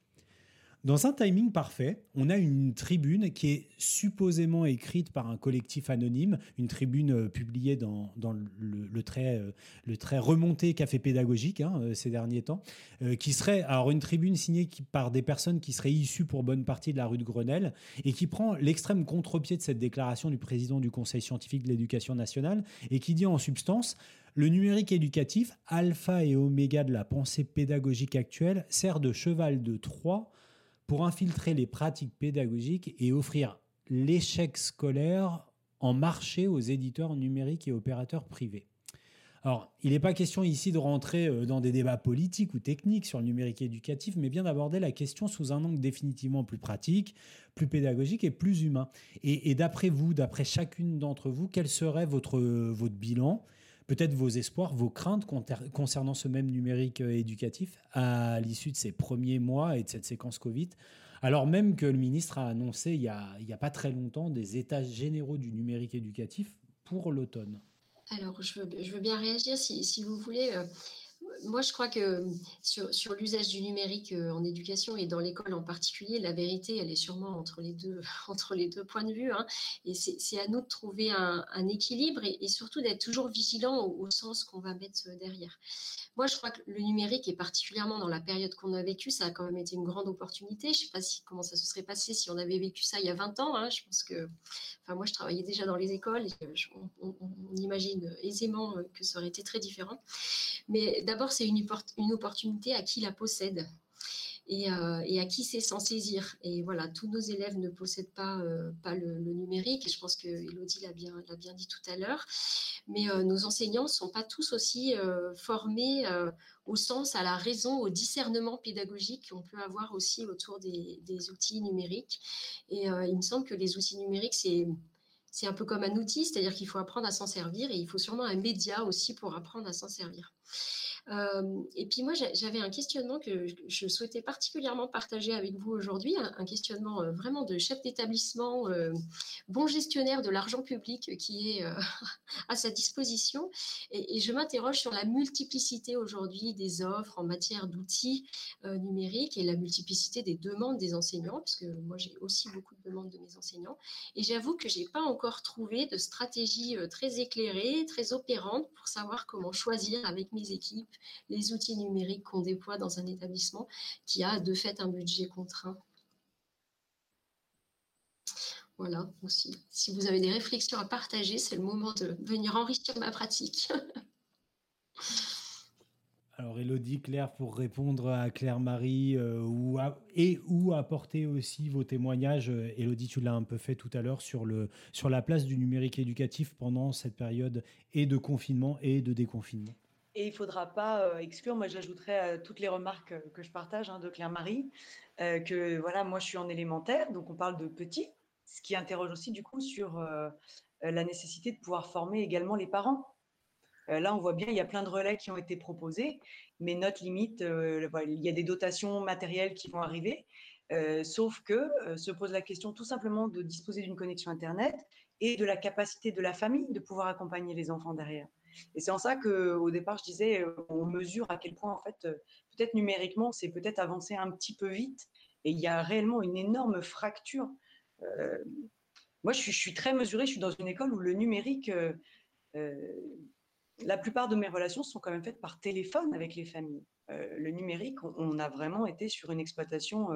Dans un timing parfait, on a une tribune qui est supposément écrite par un collectif anonyme, une tribune euh, publiée dans, le, très, euh, le très remonté Pédagogique hein, euh, ces derniers temps, qui serait alors une tribune signée par des personnes qui seraient issues pour bonne partie de la rue de Grenelle et qui prend l'extrême contre-pied de cette déclaration du président du Conseil scientifique de l'éducation nationale et qui dit en substance le numérique éducatif, alpha et oméga de la pensée pédagogique actuelle, sert de cheval de Troie pour infiltrer les pratiques pédagogiques et offrir l'échec scolaire en marché aux éditeurs numériques et opérateurs privés. Alors, il n'est pas question ici de rentrer euh, dans des débats politiques ou techniques sur le numérique éducatif, mais bien d'aborder la question sous un angle définitivement plus pratique, plus pédagogique et plus humain. Et, d'après vous, d'après chacune d'entre vous, quel serait votre, votre bilan peut-être vos espoirs, vos craintes concernant ce même numérique euh, éducatif à l'issue de ces premiers mois et de cette séquence Covid, alors même que le ministre a annoncé il n'y a, pas très longtemps des états généraux du numérique éducatif pour l'automne. Alors, je veux, bien réagir si, si vous voulez. Euh, moi, je crois que sur, sur l'usage du numérique euh, en éducation et dans l'école en particulier, la vérité, elle est sûrement entre les deux, points de vue. Hein. et c'est à nous de trouver un, équilibre et, surtout d'être toujours vigilant au, sens qu'on va mettre derrière. Moi, je crois que le numérique, et particulièrement dans la période qu'on a vécue, ça a quand même été une grande opportunité. Je ne sais pas comment ça se serait passé si on avait vécu ça il y a 20 ans. Hein. Je pense que, moi, je travaillais déjà dans les écoles. Et on, imagine aisément euh, que ça aurait été très différent. Mais d'abord, c'est une opportunité à qui la possède. Euh, et, à qui c'est s'en saisir. Et voilà, tous nos élèves ne possèdent pas, euh, le, numérique, je pense que Elodie l'a bien, dit tout à l'heure, mais euh, nos enseignants ne sont pas tous aussi formés au sens, à la raison, au discernement pédagogique qu'on peut avoir aussi autour des, outils numériques. Et il me semble que les outils numériques, c'est un peu comme un outil, c'est-à-dire qu'il faut apprendre à s'en servir et il faut sûrement un média aussi pour apprendre à s'en servir. Euh, et puis moi, j'avais un questionnement que je souhaitais particulièrement partager avec vous aujourd'hui, un, questionnement euh, vraiment de chef d'établissement, euh, bon gestionnaire de l'argent public qui est à sa disposition. Et, je m'interroge sur la multiplicité aujourd'hui des offres en matière d'outils numériques et la multiplicité des demandes des enseignants, parce que moi, j'ai aussi beaucoup de demandes de mes enseignants. Et j'avoue que j'ai pas encore trouvé de stratégie très éclairée, très opérante pour savoir comment choisir avec mes équipes les outils numériques qu'on déploie dans un établissement qui a de fait un budget contraint. Voilà. Si vous avez des réflexions à partager, c'est le moment de venir enrichir ma pratique. Alors Elodie, Claire, pour répondre à Claire-Marie euh, et ou apporter aussi vos témoignages, euh, Elodie, tu l'as un peu fait tout à l'heure sur la place du numérique éducatif pendant cette période et de confinement et de déconfinement. Et il ne faudra pas euh, exclure, moi j'ajouterais à toutes les remarques euh, que je partage hein, de Claire-Marie, euh, que voilà, moi je suis en élémentaire, donc on parle de petits, ce qui interroge aussi du coup sur la nécessité de pouvoir former également les parents. là, on voit bien, il y a plein de relais qui ont été proposés, mais notre limite, il y a des dotations matérielles qui vont arriver, sauf que se pose la question tout simplement de disposer d'une connexion Internet et de la capacité de la famille de pouvoir accompagner les enfants derrière. Et c'est en ça qu'au départ, je disais, euh, on mesure à quel point, en fait, euh, peut-être numériquement, c'est peut-être avancé un petit peu vite. Et il y a réellement une énorme fracture. Euh, moi, je suis, très mesurée. Je suis dans une école où le numérique, la plupart de mes relations sont quand même faites par téléphone avec les familles. le numérique, on, a vraiment été sur une exploitation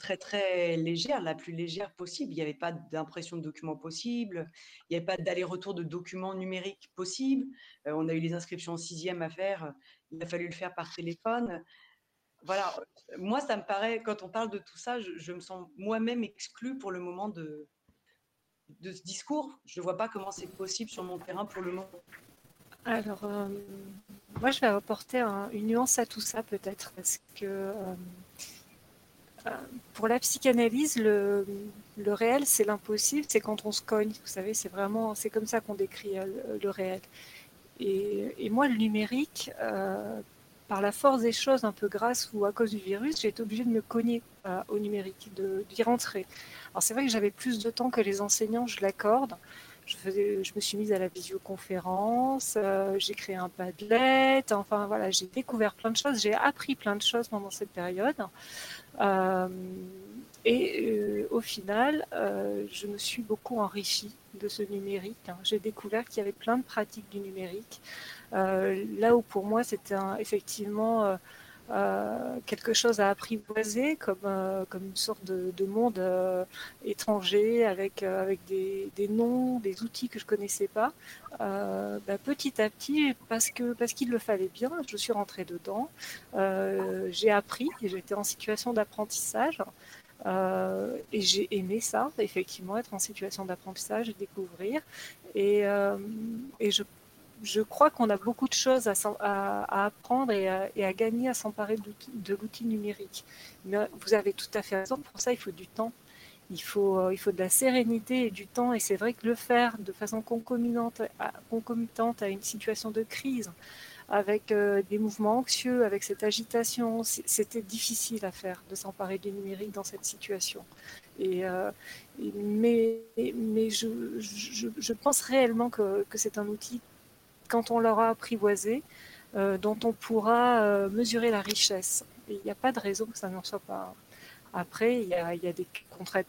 très très légère, la plus légère possible. Il n'y avait pas d'impression de documents possible, il n'y avait pas d'aller-retour de documents numériques possible. Euh, on a eu les inscriptions en sixième à faire, il a fallu le faire par téléphone. Voilà, moi ça me paraît, quand on parle de tout ça, je, me sens moi-même exclue pour le moment de, de ce discours. Je ne vois pas comment c'est possible sur mon terrain pour le moment. Alors, euh, moi je vais apporter une nuance à tout ça peut-être, parce que... Euh, pour la psychanalyse, le, réel, c'est l'impossible, c'est quand on se cogne. Vous savez, c'est vraiment, c'est comme ça qu'on décrit euh, le, réel. Et, moi, le numérique, euh, par la force des choses, un peu grâce ou à cause du virus, j'ai été obligée de me cogner euh, au numérique, d'y rentrer. Alors c'est vrai que j'avais plus de temps que les enseignants, je l'accorde. je, me suis mise à la visioconférence, euh, j'ai créé un Padlet, enfin voilà, j'ai découvert plein de choses, j'ai appris plein de choses pendant cette période. Euh, et au final, je me suis beaucoup enrichie de ce numérique. Hein. J'ai découvert qu'il y avait plein de pratiques du numérique. là où pour moi, c'était effectivement euh, quelque chose à apprivoiser comme, euh, comme une sorte de, monde euh, étranger avec, avec des, des, noms, des outils que je connaissais pas. Bah, petit à petit, parce que parce qu'il le fallait bien, je suis rentrée dedans. j'ai appris et j'étais en situation d'apprentissage. et j'ai aimé ça, effectivement, être en situation d'apprentissage et découvrir. Et, et je je crois qu'on a beaucoup de choses à, apprendre et à, gagner à s'emparer de l'outil numérique. Vous avez tout à fait raison, pour ça il faut du temps. Il faut, euh, il faut de la sérénité et du temps. Et c'est vrai que le faire de façon concomitante à, une situation de crise, avec euh, des mouvements anxieux, avec cette agitation, c'était difficile à faire de s'emparer du numérique dans cette situation. Euh, mais je, pense réellement que c'est un outil quand on l'aura apprivoisé, euh, dont on pourra euh, mesurer la richesse. Il n'y a pas de raison que ça n'en soit pas. Après, il y a, des, contraintes,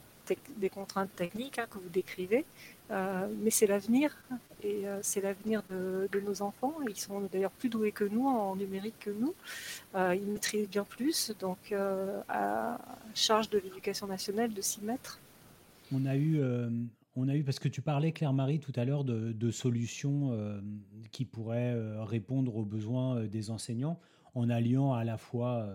techniques hein, que vous décrivez, euh, mais c'est l'avenir, et c'est l'avenir de, nos enfants. Ils sont d'ailleurs plus doués que nous en numérique que nous. ils maîtrisent bien plus, donc à charge de l'éducation nationale de s'y mettre. On a eu on a eu, parce que tu parlais, Claire-Marie, tout à l'heure de, solutions euh, qui pourraient euh, répondre aux besoins euh, des enseignants en alliant à la fois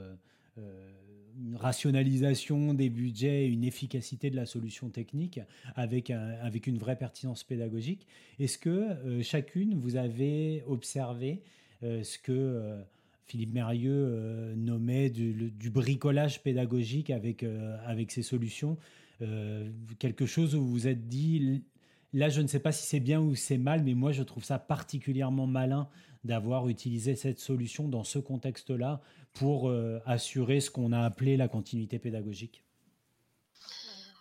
une rationalisation des budgets et une efficacité de la solution technique avec, avec une vraie pertinence pédagogique. Est-ce que chacune, vous avez observé ce que Philippe Mérieux nommait du, bricolage pédagogique avec, avec ces solutions euh, quelque chose où vous vous êtes dit, là je ne sais pas si c'est bien ou c'est mal, mais moi je trouve ça particulièrement malin d'avoir utilisé cette solution dans ce contexte-là pour euh, assurer ce qu'on a appelé la continuité pédagogique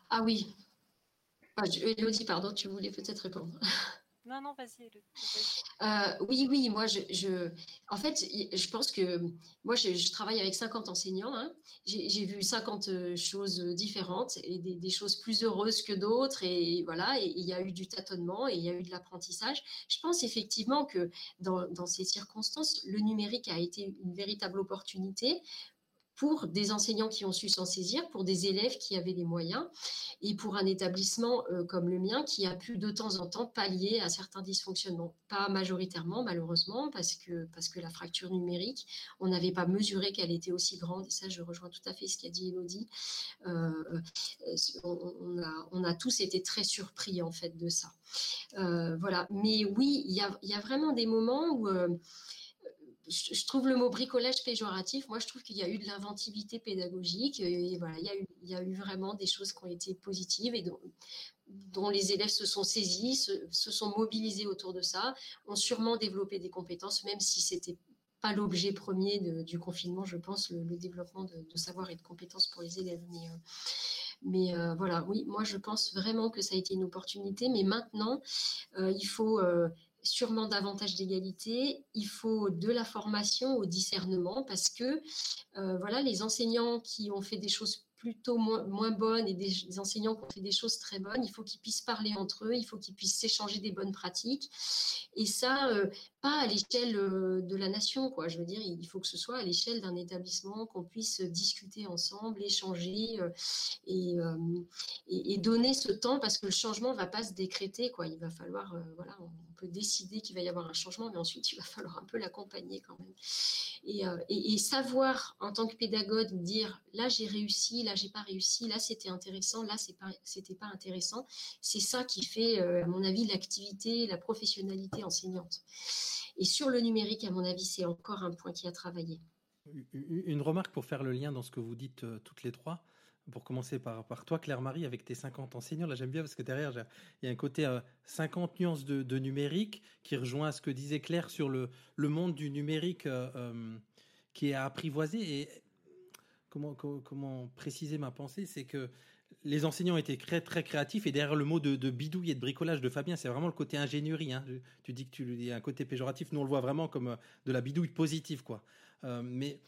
Ah oui. Ah, Elodie, pardon, tu voulais peut-être répondre. Non, non, vas-y. Euh, oui, oui, moi, je, en fait, je pense que moi, je, travaille avec 50 enseignants. Hein. J'ai vu 50 euh, choses différentes et des, choses plus heureuses que d'autres. Et voilà, et il y a eu du tâtonnement et il y a eu de l'apprentissage. Je pense effectivement que dans, dans ces circonstances, le numérique a été une véritable opportunité pour des enseignants qui ont su s'en saisir, pour des élèves qui avaient des moyens, et pour un établissement euh, comme le mien qui a pu de temps en temps pallier à certains dysfonctionnements. Pas majoritairement, malheureusement, parce que, parce que la fracture numérique, on n'avait pas mesuré qu'elle était aussi grande, et ça, je rejoins tout à fait ce qu'a dit Elodie. Euh, euh, on, a, on, a, tous été très surpris, en fait, de ça. voilà. Mais oui, il y a, y a, vraiment des moments où je, trouve le mot bricolage péjoratif. Moi, je trouve qu'il y a eu de l'inventivité pédagogique. Et voilà, il y, a eu, vraiment des choses qui ont été positives et dont, les élèves se sont saisis, se, sont mobilisés autour de ça, ont sûrement développé des compétences, même si c'était pas l'objet premier du confinement, je pense, le, développement de, savoir et de compétences pour les élèves. Mais, euh, euh, voilà, oui, moi je pense vraiment que ça a été une opportunité. Mais maintenant, euh, il faut sûrement davantage d'égalité, il faut de la formation au discernement parce que euh, voilà, les enseignants qui ont fait des choses plutôt moins, bonnes et des, enseignants qui ont fait des choses très bonnes, il faut qu'ils puissent parler entre eux, il faut qu'ils puissent s'échanger des bonnes pratiques. Et ça, euh, pas à l'échelle euh, de la nation, quoi. Je veux dire, il faut que ce soit à l'échelle d'un établissement, qu'on puisse discuter ensemble, échanger et, donner ce temps parce que le changement ne va pas se décréter, quoi. Il va falloir, voilà, peut décider qu'il va y avoir un changement, mais ensuite il va falloir un peu l'accompagner quand même. Et, euh, savoir en tant que pédagogue dire là j'ai réussi, là j'ai pas réussi, là c'était intéressant, là c'est pas, c'était pas intéressant, c'est ça qui fait, euh, à mon avis, l'activité, la professionnalité enseignante. Et sur le numérique, à mon avis, c'est encore un point qui a travaillé. Une remarque pour faire le lien dans ce que vous dites euh, toutes les trois pour commencer par, par toi, Claire-Marie, avec tes 50 enseignants. Là, j'aime bien parce que derrière, il y a un côté 50 euh, nuances de, numérique qui rejoint ce que disait Claire sur le, le monde du numérique euh, euh, qui est apprivoisé. Et comment, comment, préciser ma pensée C'est que les enseignants étaient très, très créatifs et derrière le mot de, bidouille et de bricolage de Fabien, c'est vraiment le côté ingénierie. Hein. Tu dis que tu lui dis un côté péjoratif, nous on le voit vraiment comme de la bidouille positive, quoi. Euh, mais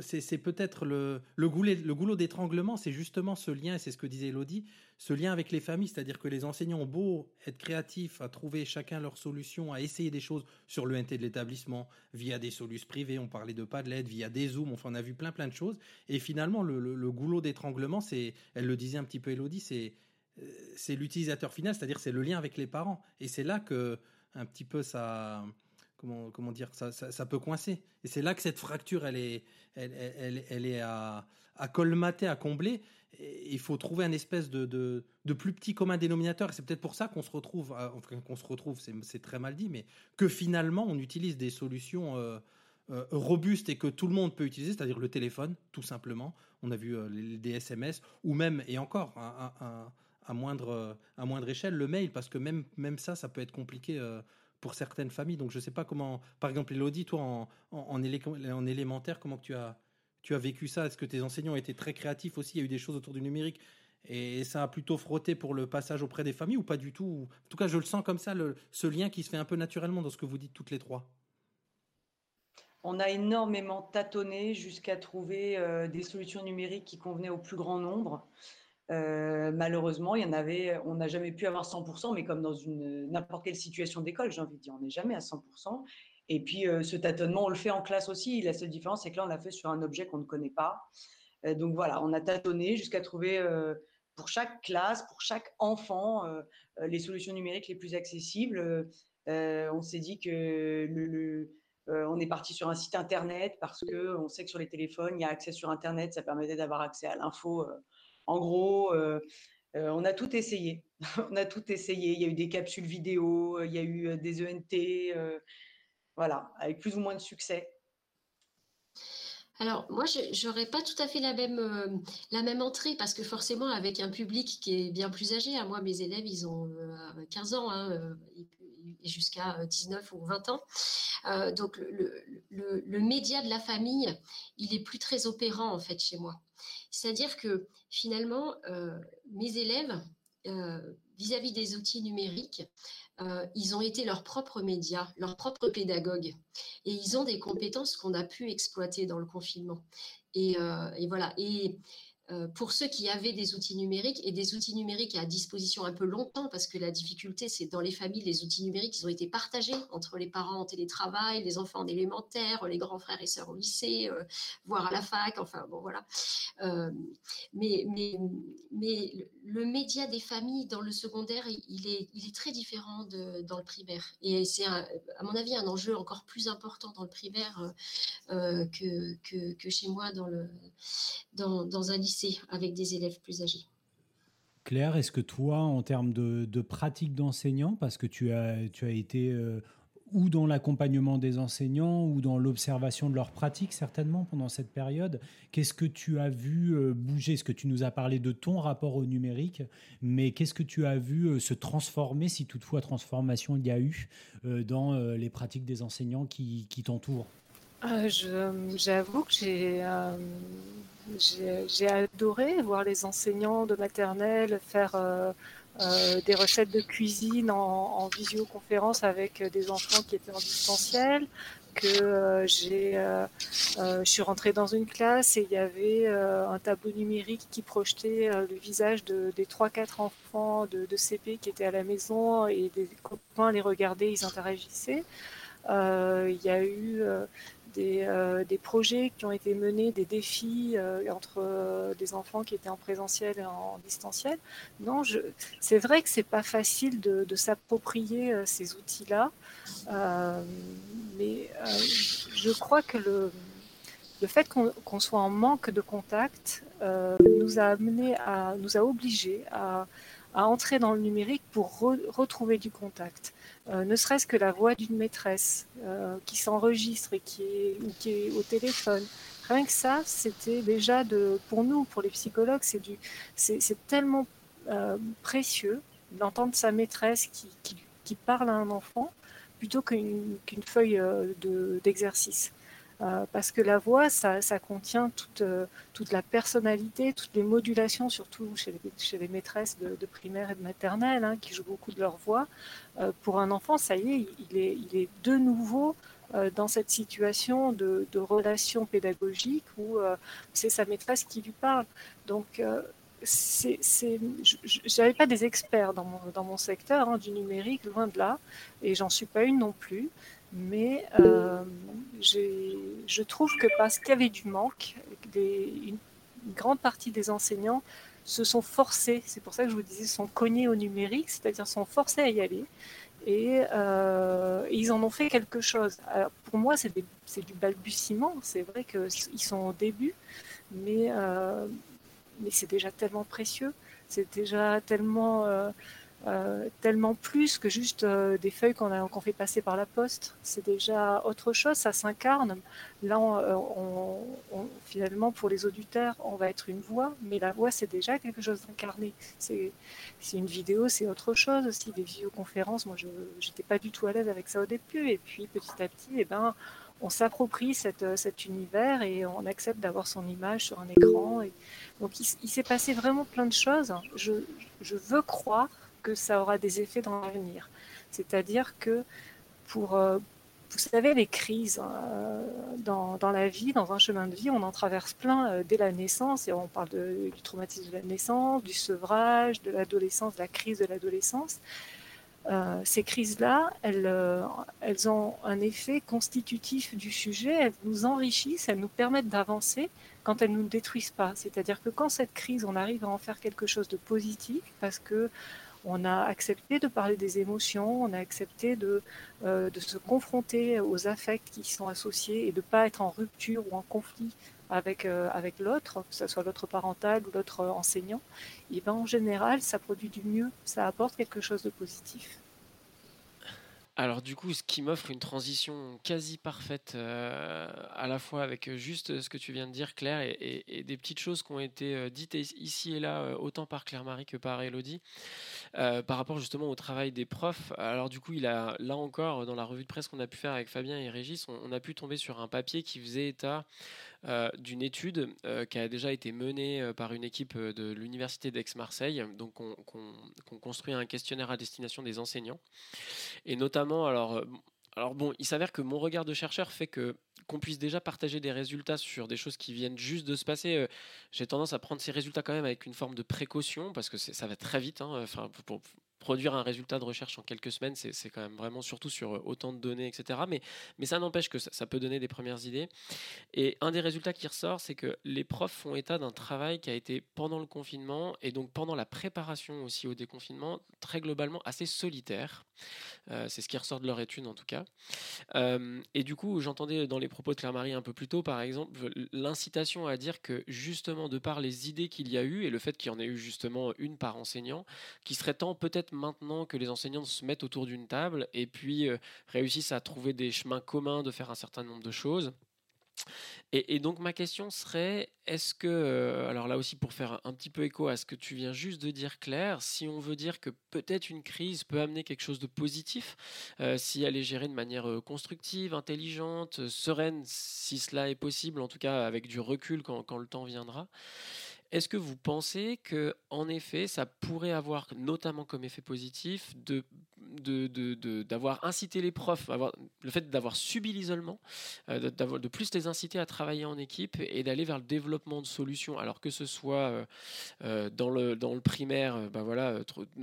c'est peut-être le, goulot d'étranglement, c'est justement ce lien, et c'est ce que disait Elodie, ce lien avec les familles, c'est-à-dire que les enseignants ont beau être créatifs, à trouver chacun leur solution, à essayer des choses sur le NT de l'établissement, via des solutions privées, on parlait de Padlet, via des Zooms, enfin, on a vu plein plein de choses, et finalement le, goulot d'étranglement, c'est, elle le disait un petit peu Elodie, c'est euh, c'est l'utilisateur final, c'est-à-dire c'est le lien avec les parents, et c'est là que un petit peu ça comment, dire, ça, peut coincer. Et c'est là que cette fracture, elle est, elle, est à, colmater, à combler. il faut trouver un espèce de, plus petit commun dénominateur. Et c'est peut-être pour ça qu'on se retrouve, euh, qu'on se retrouve, c'est très mal dit, mais que finalement on utilise des solutions euh, euh, robustes et que tout le monde peut utiliser, c'est-à-dire le téléphone, tout simplement. On a vu des SMS ou même, et encore, à, moindre, à moindre échelle, le mail, parce que même, même ça, ça peut être compliqué pour certaines familles. Donc je sais pas comment, par exemple, Elodie, toi en, en, élémentaire, comment tu as, tu as vécu ça? Est-ce que tes enseignants étaient très créatifs aussi? Il y a eu des choses autour du numérique et ça a plutôt frotté pour le passage auprès des familles ou pas du tout? En tout cas, je le sens comme ça, le, ce lien qui se fait un peu naturellement dans ce que vous dites toutes les trois. On a énormément tâtonné jusqu'à trouver euh, des solutions numériques qui convenaient au plus grand nombre. Euh, malheureusement, il y en avait, on n'a jamais pu avoir 100%, mais comme dans n'importe quelle situation d'école, j'ai envie de dire, on n'est jamais à 100%. Et puis, euh, ce tâtonnement, on le fait en classe aussi. La seule différence, c'est que là, on l'a fait sur un objet qu'on ne connaît pas. Euh, donc voilà, on a tâtonné jusqu'à trouver pour chaque classe, pour chaque enfant, les solutions numériques les plus accessibles. on s'est dit que on est parti sur un site internet parce que on sait que sur les téléphones, il y a accès sur internet, ça permettait d'avoir accès à l'info en gros, euh, euh, on a tout essayé. on a tout essayé. Il y a eu des capsules vidéo, il y a eu euh, des ENT, voilà, avec plus ou moins de succès. Alors, moi, je n'aurais pas tout à fait la même, la même entrée parce que forcément, avec un public qui est bien plus âgé, à hein, moi, mes élèves, ils ont 15 ans, hein, jusqu'à 19 ou 20 ans. donc, le, le, média de la famille, il est plus très opérant, en fait, chez moi. C'est-à-dire que finalement, euh, mes élèves, euh, vis-à-vis des outils numériques, euh, ils ont été leurs propres médias, leurs propres pédagogues. Et ils ont des compétences qu'on a pu exploiter dans le confinement. Et, et voilà. Et pour ceux qui avaient des outils numériques et des outils numériques à disposition un peu longtemps, parce que la difficulté, c'est dans les familles, les outils numériques, ils ont été partagés entre les parents en télétravail, les enfants en élémentaire, les grands frères et sœurs au lycée, euh, voire à la fac, enfin bon voilà. Euh, mais, mais, mais le média des familles dans le secondaire, il est, il est très différent dans le primaire. Et c'est, à mon avis, un enjeu encore plus important dans le primaire que, que, que, chez moi dans, le, dans, dans un lycée avec des élèves plus âgés. Claire, est-ce que toi, en termes de, pratique d'enseignant, parce que tu as, été euh, ou dans l'accompagnement des enseignants ou dans l'observation de leurs pratiques certainement pendant cette période, qu'est-ce que tu as vu euh, bouger? Est-ce que tu nous as parlé de ton rapport au numérique, mais qu'est-ce que tu as vu euh, se transformer, si toutefois transformation il y a eu, dans les pratiques des enseignants qui t'entourent? J'avoue que j'ai j'ai adoré voir les enseignants de maternelle faire euh, euh, des recettes de cuisine en, visioconférence avec des enfants qui étaient en distanciel. Que euh, j'ai, je suis rentrée dans une classe et il y avait un tableau numérique qui projetait le visage de, des 3-4 enfants de, de, CP qui étaient à la maison et des copains les regardaient, ils interagissaient. Il y a eu euh, des, projets qui ont été menés, des défis euh, entre euh, des enfants qui étaient en présentiel et en distanciel. Non, c'est vrai que c'est pas facile de, s'approprier ces outils-là, mais je crois que le, fait qu'on soit en manque de contact nous a amené nous a obligés à entrer dans le numérique pour retrouver du contact. Euh, ne serait-ce que la voix d'une maîtresse euh, qui s'enregistre et qui est, au téléphone. Rien que ça, c'était déjà de, pour nous, pour les psychologues, c'est du, c'est, tellement euh, précieux d'entendre sa maîtresse qui, parle à un enfant plutôt qu'une, feuille de, d'exercice. Euh, parce que la voix, ça, contient toute, euh, toute, la personnalité, toutes les modulations, surtout chez les, maîtresses de, primaire et de maternelle, hein, qui jouent beaucoup de leur voix. Euh, pour un enfant, ça y est, il est, de nouveau dans cette situation de, relation pédagogique où c'est sa maîtresse qui lui parle. Donc, c'est, je n'avais pas des experts dans mon, dans mon secteur hein, du numérique, loin de là, et j'en suis pas une non plus. Mais euh, je trouve que parce qu'il y avait du manque, une, grande partie des enseignants se sont forcés, c'est pour ça que je vous disais, sont cognés au numérique, c'est-à-dire sont forcés à y aller. Et, euh, ils en ont fait quelque chose. pour moi, c'est du balbutiement. C'est vrai qu'ils sont au début, euh, mais c'est déjà tellement précieux. C'est déjà tellement euh, tellement plus que juste euh, des feuilles qu'on fait passer par la poste. C'est déjà autre chose, ça s'incarne. Là, euh, finalement, pour les auditeurs, on va être une voix, mais la voix, c'est déjà quelque chose d'incarné. C'est une vidéo, c'est autre chose aussi. Des visioconférences, moi, je n'étais pas du tout à l'aise avec ça au début. Et puis, petit à petit, eh ben, on s'approprie cet univers et on accepte d'avoir son image sur un écran. Donc, il, s'est passé vraiment plein de choses. Je veux croire que ça aura des effets dans l'avenir. C'est-à-dire que pour, euh, vous savez, les crises euh, dans, dans, la vie, dans un chemin de vie, on en traverse plein euh, dès la naissance, et on parle du traumatisme de la naissance, du sevrage, de l'adolescence, de la crise de l'adolescence. ces crises-là, elles, elles ont un effet constitutif du sujet, elles nous enrichissent, elles nous permettent d'avancer quand elles ne nous détruisent pas. C'est-à-dire que quand cette crise, on arrive à en faire quelque chose de positif, parce que on a accepté de parler des émotions, on a accepté de, euh, se confronter aux affects qui sont associés et de ne pas être en rupture ou en conflit avec, euh, avec l'autre, que ce soit l'autre parental ou l'autre enseignant. Et ben, en général, ça produit du mieux, ça apporte quelque chose de positif. Alors du coup, ce qui m'offre une transition quasi parfaite, euh, à la fois avec juste ce que tu viens de dire, Claire, et, des petites choses qui ont été euh, dites ici et là, euh, autant par Claire-Marie que par Elodie, par rapport justement au travail des profs. Alors du coup, il a là encore, dans la revue de presse qu'on a pu faire avec Fabien et Régis, on a pu tomber sur un papier qui faisait état euh, d'une étude euh, qui a déjà été menée euh, par une équipe de l'université d'Aix-Marseille. Donc, on, construit un questionnaire à destination des enseignants. Et notamment, alors, alors bon, il s'avère que mon regard de chercheur fait que qu'on puisse déjà partager des résultats sur des choses qui viennent juste de se passer. J'ai tendance à prendre ces résultats quand même avec une forme de précaution parce que ça va très vite. Hein, produire un résultat de recherche en quelques semaines, c'est quand même vraiment surtout sur euh, autant de données, etc. Mais, ça n'empêche que ça, peut donner des premières idées. Et un des résultats qui ressort, c'est que les profs font état d'un travail qui a été pendant le confinement et donc pendant la préparation aussi au déconfinement, très globalement assez solitaire. Euh, c'est ce qui ressort de leur étude en tout cas. Euh, et du coup, j'entendais dans les propos de Claire-Marie un peu plus tôt, par exemple, l'incitation à dire que justement, de par les idées qu'il y a eu et le fait qu'il y en ait eu justement une par enseignant, qu'il serait temps peut-être maintenant que les enseignants se mettent autour d'une table et puis euh, réussissent à trouver des chemins communs de faire un certain nombre de choses. Et, donc ma question serait, est-ce que, euh, alors là aussi pour faire un petit peu écho à ce que tu viens juste de dire Claire, si on veut dire que peut-être une crise peut amener quelque chose de positif, euh, si elle est gérée de manière constructive, intelligente, sereine, si cela est possible, en tout cas avec du recul quand le temps viendra, est-ce que vous pensez que, en effet, ça pourrait avoir notamment comme effet positif de d'avoir incité les profs, le fait d'avoir subi l'isolement, euh, de plus les inciter à travailler en équipe et d'aller vers le développement de solutions, alors que ce soit euh, euh, dans, le, dans le primaire, ben voilà,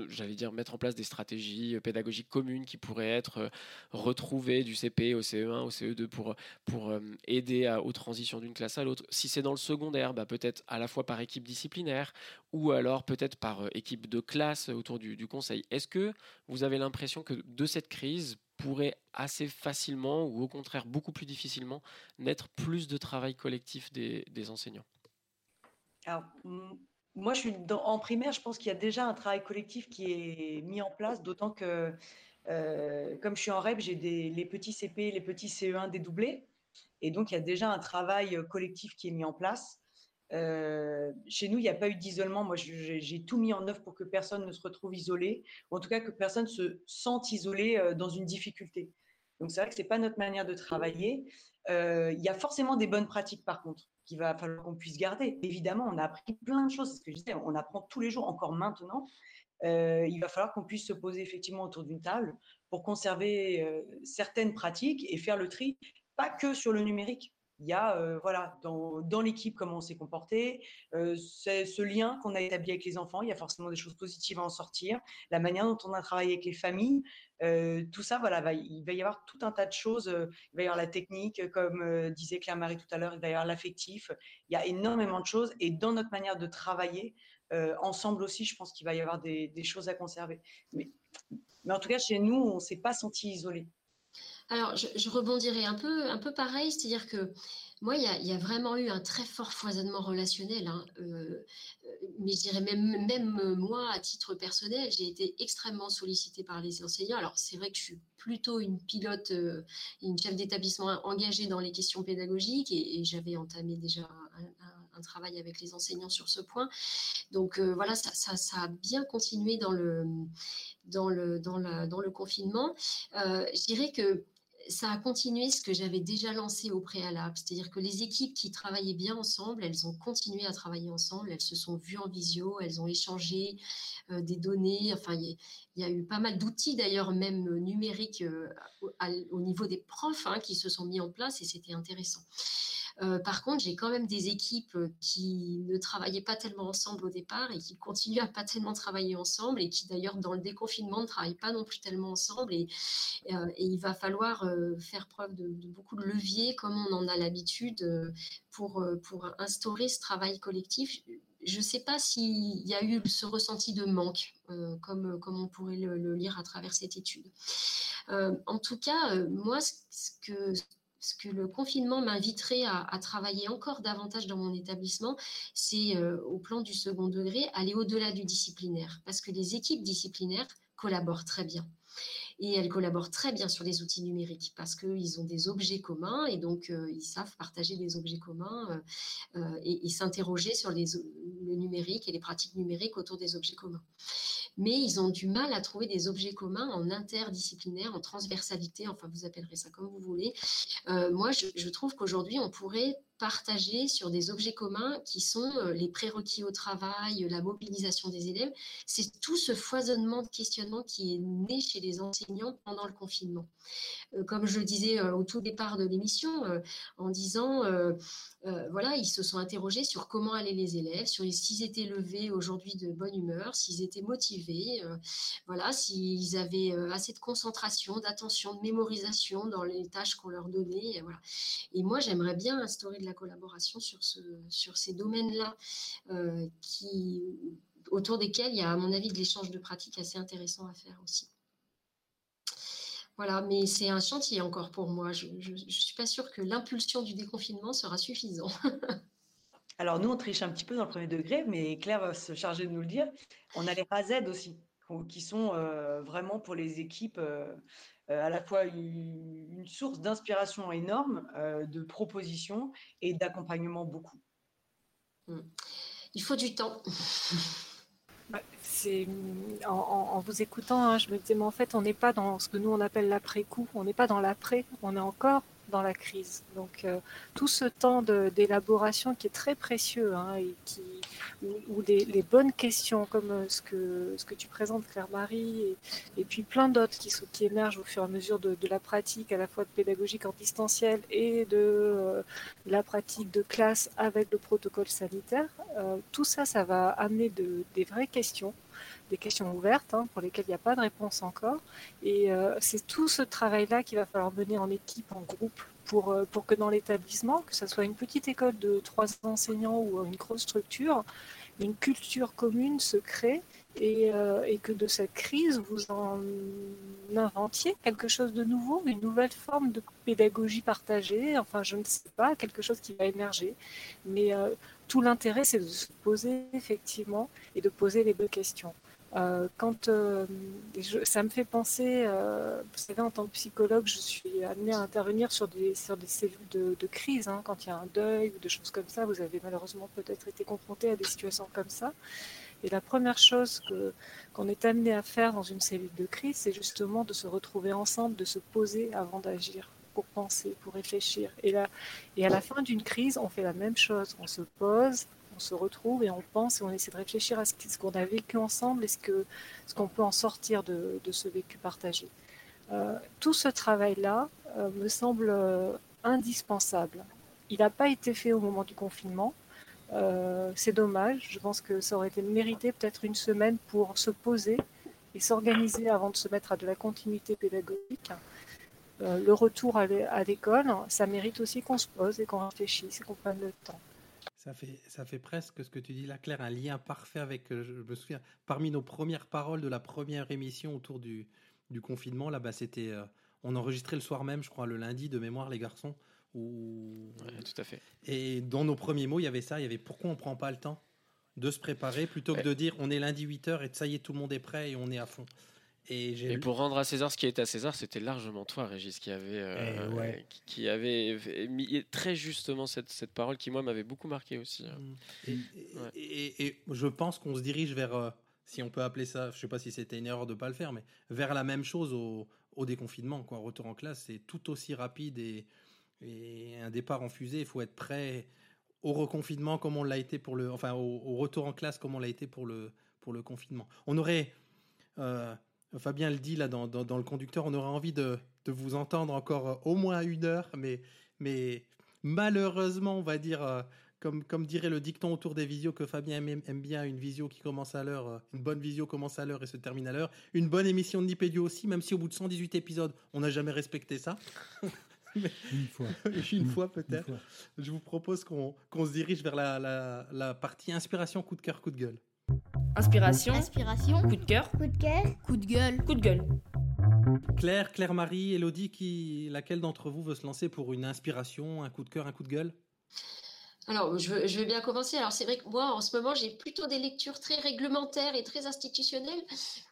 j'allais dire mettre en place des stratégies pédagogiques communes qui pourraient être retrouvées du CP au CE1, au CE2 pour, pour aider aux transitions d'une classe à l'autre. Si c'est dans le secondaire, bah, peut-être à la fois par équipe disciplinaire ou alors peut-être par équipe de classe autour du, conseil. Est-ce que vous avez l'impression que de cette crise pourrait assez facilement ou au contraire beaucoup plus difficilement naître plus de travail collectif des, enseignants? Alors, moi, je suis en primaire, je pense qu'il y a déjà un travail collectif qui est mis en place, d'autant que, euh, comme je suis en REP, j'ai les petits CP, les petits CE1 dédoublés. Et donc, il y a déjà un travail collectif qui est mis en place. Euh, chez nous, il n'y a pas eu d'isolement. Moi, j'ai tout mis en œuvre pour que personne ne se retrouve isolé, ou en tout cas que personne se sente isolé euh, dans une difficulté. Donc c'est vrai que c'est pas notre manière de travailler. Euh, il y a forcément des bonnes pratiques par contre qu'il va falloir qu'on puisse garder. Évidemment, on a appris plein de choses, ce que je disais, on apprend tous les jours, encore maintenant. Il va falloir qu'on puisse se poser effectivement autour d'une table pour conserver certaines pratiques et faire le tri, pas que sur le numérique. Il y a, euh, voilà, dans, dans l'équipe, comment on s'est comporté, c'est ce lien qu'on a établi avec les enfants, il y a forcément des choses positives à en sortir, la manière dont on a travaillé avec les familles, tout ça, voilà, il va y avoir tout un tas de choses. il va y avoir la technique, comme disait Claire-Marie tout à l'heure, il va y avoir l'affectif. Il y a énormément de choses. Et dans notre manière de travailler, ensemble aussi, je pense qu'il va y avoir des, des choses à conserver. Mais, mais, en tout cas, chez nous, on s'est pas senti isolé. Alors, je, je, rebondirai un peu, un peu pareil, c'est-à-dire que moi, il y, a vraiment eu un très fort foisonnement relationnel. Hein. Euh, mais je dirais même, même moi, à titre personnel, j'ai été extrêmement sollicitée par les enseignants. Alors, c'est vrai que je suis plutôt une pilote, euh, une chef d'établissement engagée dans les questions pédagogiques et, j'avais entamé déjà un, travail avec les enseignants sur ce point. Donc, euh, voilà, ça, a bien continué dans le, dans le, dans dans le confinement. Euh, je dirais que ça a continué ce que j'avais déjà lancé au préalable, c'est-à-dire que les équipes qui travaillaient bien ensemble, elles ont continué à travailler ensemble, elles se sont vues en visio, elles ont échangé euh, des données, enfin il y, a eu pas mal d'outils d'ailleurs même numériques euh, au, au, niveau des profs hein, qui se sont mis en place et c'était intéressant. Euh, par contre, j'ai quand même des équipes euh, qui ne travaillaient pas tellement ensemble au départ et qui continuent à pas tellement travailler ensemble et qui d'ailleurs dans le déconfinement ne travaillent pas non plus tellement ensemble et, euh, il va falloir faire preuve de, beaucoup de leviers comme on en a l'habitude pour, pour instaurer ce travail collectif je ne sais pas s'il y a eu ce ressenti de manque, comme, comme on pourrait le, lire à travers cette étude. En tout cas, moi, ce que, ce que le confinement m'inviterait à, travailler encore davantage dans mon établissement, c'est euh, au plan du second degré, aller au-delà du disciplinaire, parce que les équipes disciplinaires collaborent très bien. Et elles collaborent très bien sur les outils numériques parce qu'ils ont des objets communs et donc euh, ils savent partager des objets communs euh, euh et, s'interroger sur le numérique et les pratiques numériques autour des objets communs. Mais ils ont du mal à trouver des objets communs en interdisciplinaire, en transversalité, enfin vous appellerez ça comme vous voulez. Moi, je trouve qu'aujourd'hui, on pourrait partager sur des objets communs qui sont euh, les prérequis au travail, la mobilisation des élèves. C'est tout ce foisonnement de questionnement qui est né chez les enseignants pendant le confinement. Euh, comme je le disais euh, au tout départ de l'émission, en disant, voilà, ils se sont interrogés sur comment allaient les élèves, sur s'ils étaient levés aujourd'hui de bonne humeur, s'ils étaient motivés, voilà, s'ils avaient assez de concentration, d'attention, de mémorisation dans les tâches qu'on leur donnait. Et, moi, j'aimerais bien instaurer de la collaboration sur, ce, sur ces domaines-là, euh, autour desquels il y a, à mon avis, de l'échange de pratiques assez intéressant à faire aussi. Voilà, mais c'est un chantier encore pour moi. Je ne suis pas sûre que l'impulsion du déconfinement sera suffisant. Alors nous, on triche un petit peu dans le premier degré, mais Claire va se charger de nous le dire. On a les RAZ aussi, qui sont euh, vraiment pour les équipes euh, à la fois une, source d'inspiration énorme, euh, de propositions et d'accompagnement beaucoup. Mmh. Il faut du temps. C'est en, en, en, vous écoutant, hein, je me disais, mais en fait, on n'est pas dans ce que nous on appelle l'après-coup, on n'est pas dans l'après, on est encore dans la crise. Donc euh, tout ce temps d'élaboration qui est très précieux hein, et qui, où, où les, bonnes questions comme euh, ce que, ce que tu présentes Claire-Marie et, et, puis plein d'autres qui, qui émergent au fur et à mesure de, la pratique à la fois pédagogique en distanciel et de, euh, la pratique de classe avec le protocole sanitaire, tout ça, ça va amener de, des vraies questions des questions ouvertes hein, pour lesquelles il n'y a pas de réponse encore. Et euh, c'est tout ce travail-là qu'il va falloir mener en équipe, en groupe, pour, euh, pour que dans l'établissement, que ce soit une petite école de trois enseignants ou une grosse structure, une culture commune se crée et, euh, que de cette crise, vous en inventiez quelque chose de nouveau, une nouvelle forme de pédagogie partagée, enfin je ne sais pas, quelque chose qui va émerger. Mais euh, tout l'intérêt, c'est de se poser effectivement et de poser les bonnes questions. Euh, quand euh, ça me fait penser, euh, vous savez, en tant que psychologue, je suis amenée à intervenir sur des, sur des cellules de, crise. Hein, quand il y a un deuil ou des choses comme ça, vous avez malheureusement peut-être été confronté à des situations comme ça. Et la première chose qu'on est amené à faire dans une cellule de crise, c'est justement de se retrouver ensemble, de se poser avant d'agir, pour penser, pour réfléchir. Et, là, et à la fin d'une crise, on fait la même chose. On se pose, on se retrouve et on pense et on essaie de réfléchir à ce qu'on a vécu ensemble et ce qu'on ce peut en sortir de, de ce vécu partagé. Euh, tout ce travail-là euh, me semble euh, indispensable. Il n'a pas été fait au moment du confinement. c'est dommage. Je pense que ça aurait été mérité peut-être une semaine pour se poser et s'organiser avant de se mettre à de la continuité pédagogique. Le retour à l'école, ça mérite aussi qu'on se pose et qu'on réfléchisse et qu'on prenne le temps. Ça fait, ça fait presque ce que tu dis là, Claire, un lien parfait avec, je me souviens, parmi nos premières paroles de la première émission autour du, du confinement, là, bas c'était, euh, on enregistrait le soir même, je crois, le lundi de mémoire, les garçons. Ou... tout à fait. Et dans nos premiers mots, il y avait ça, il y avait pourquoi on prend pas le temps de se préparer plutôt que de dire on est lundi 8h et ça y est, tout le monde est prêt et on est à fond. Et, pour rendre à César ce qui est à César, c'était largement toi, Régis, qui avait, euh, eh qui, avait mis très justement cette, cette parole qui, moi, m'avait beaucoup marqué aussi. Mmh. Et, et, je pense qu'on se dirige vers, euh, si on peut appeler ça, je sais pas si c'était une erreur de pas le faire, mais vers la même chose au, au déconfinement. Quoi. Retour en classe, c'est tout aussi rapide et, et, un départ en fusée. Il faut être prêt au reconfinement comme on l'a été pour le, enfin au, retour en classe comme on l'a été pour le pour le confinement. On aurait, euh, Fabien le dit là dans, dans, dans, le conducteur, on aurait envie de, de vous entendre encore au moins une heure, mais mais malheureusement, on va dire, euh, comme, comme dirait le dicton autour des visios que Fabien aime, bien, une visio qui commence à l'heure, euh, une bonne visio commence à l'heure et se termine à l'heure. Une bonne émission de Nipédio aussi, même si au bout de 118 épisodes, on n'a jamais respecté ça. une fois. une fois peut-être. Je vous propose qu'on se dirige vers la, la, la, partie inspiration, coup de cœur, coup de gueule. Inspiration. Inspiration. Coup de cœur. Coup de cœur. Coup de gueule. Coup de gueule. Claire, Claire-Marie, Elodie, qui, laquelle d'entre vous veut se lancer pour une inspiration, un coup de cœur, un coup de gueule? Alors, je, vais bien commencer. Alors, c'est vrai que moi, en ce moment, j'ai plutôt des lectures très réglementaires et très institutionnelles.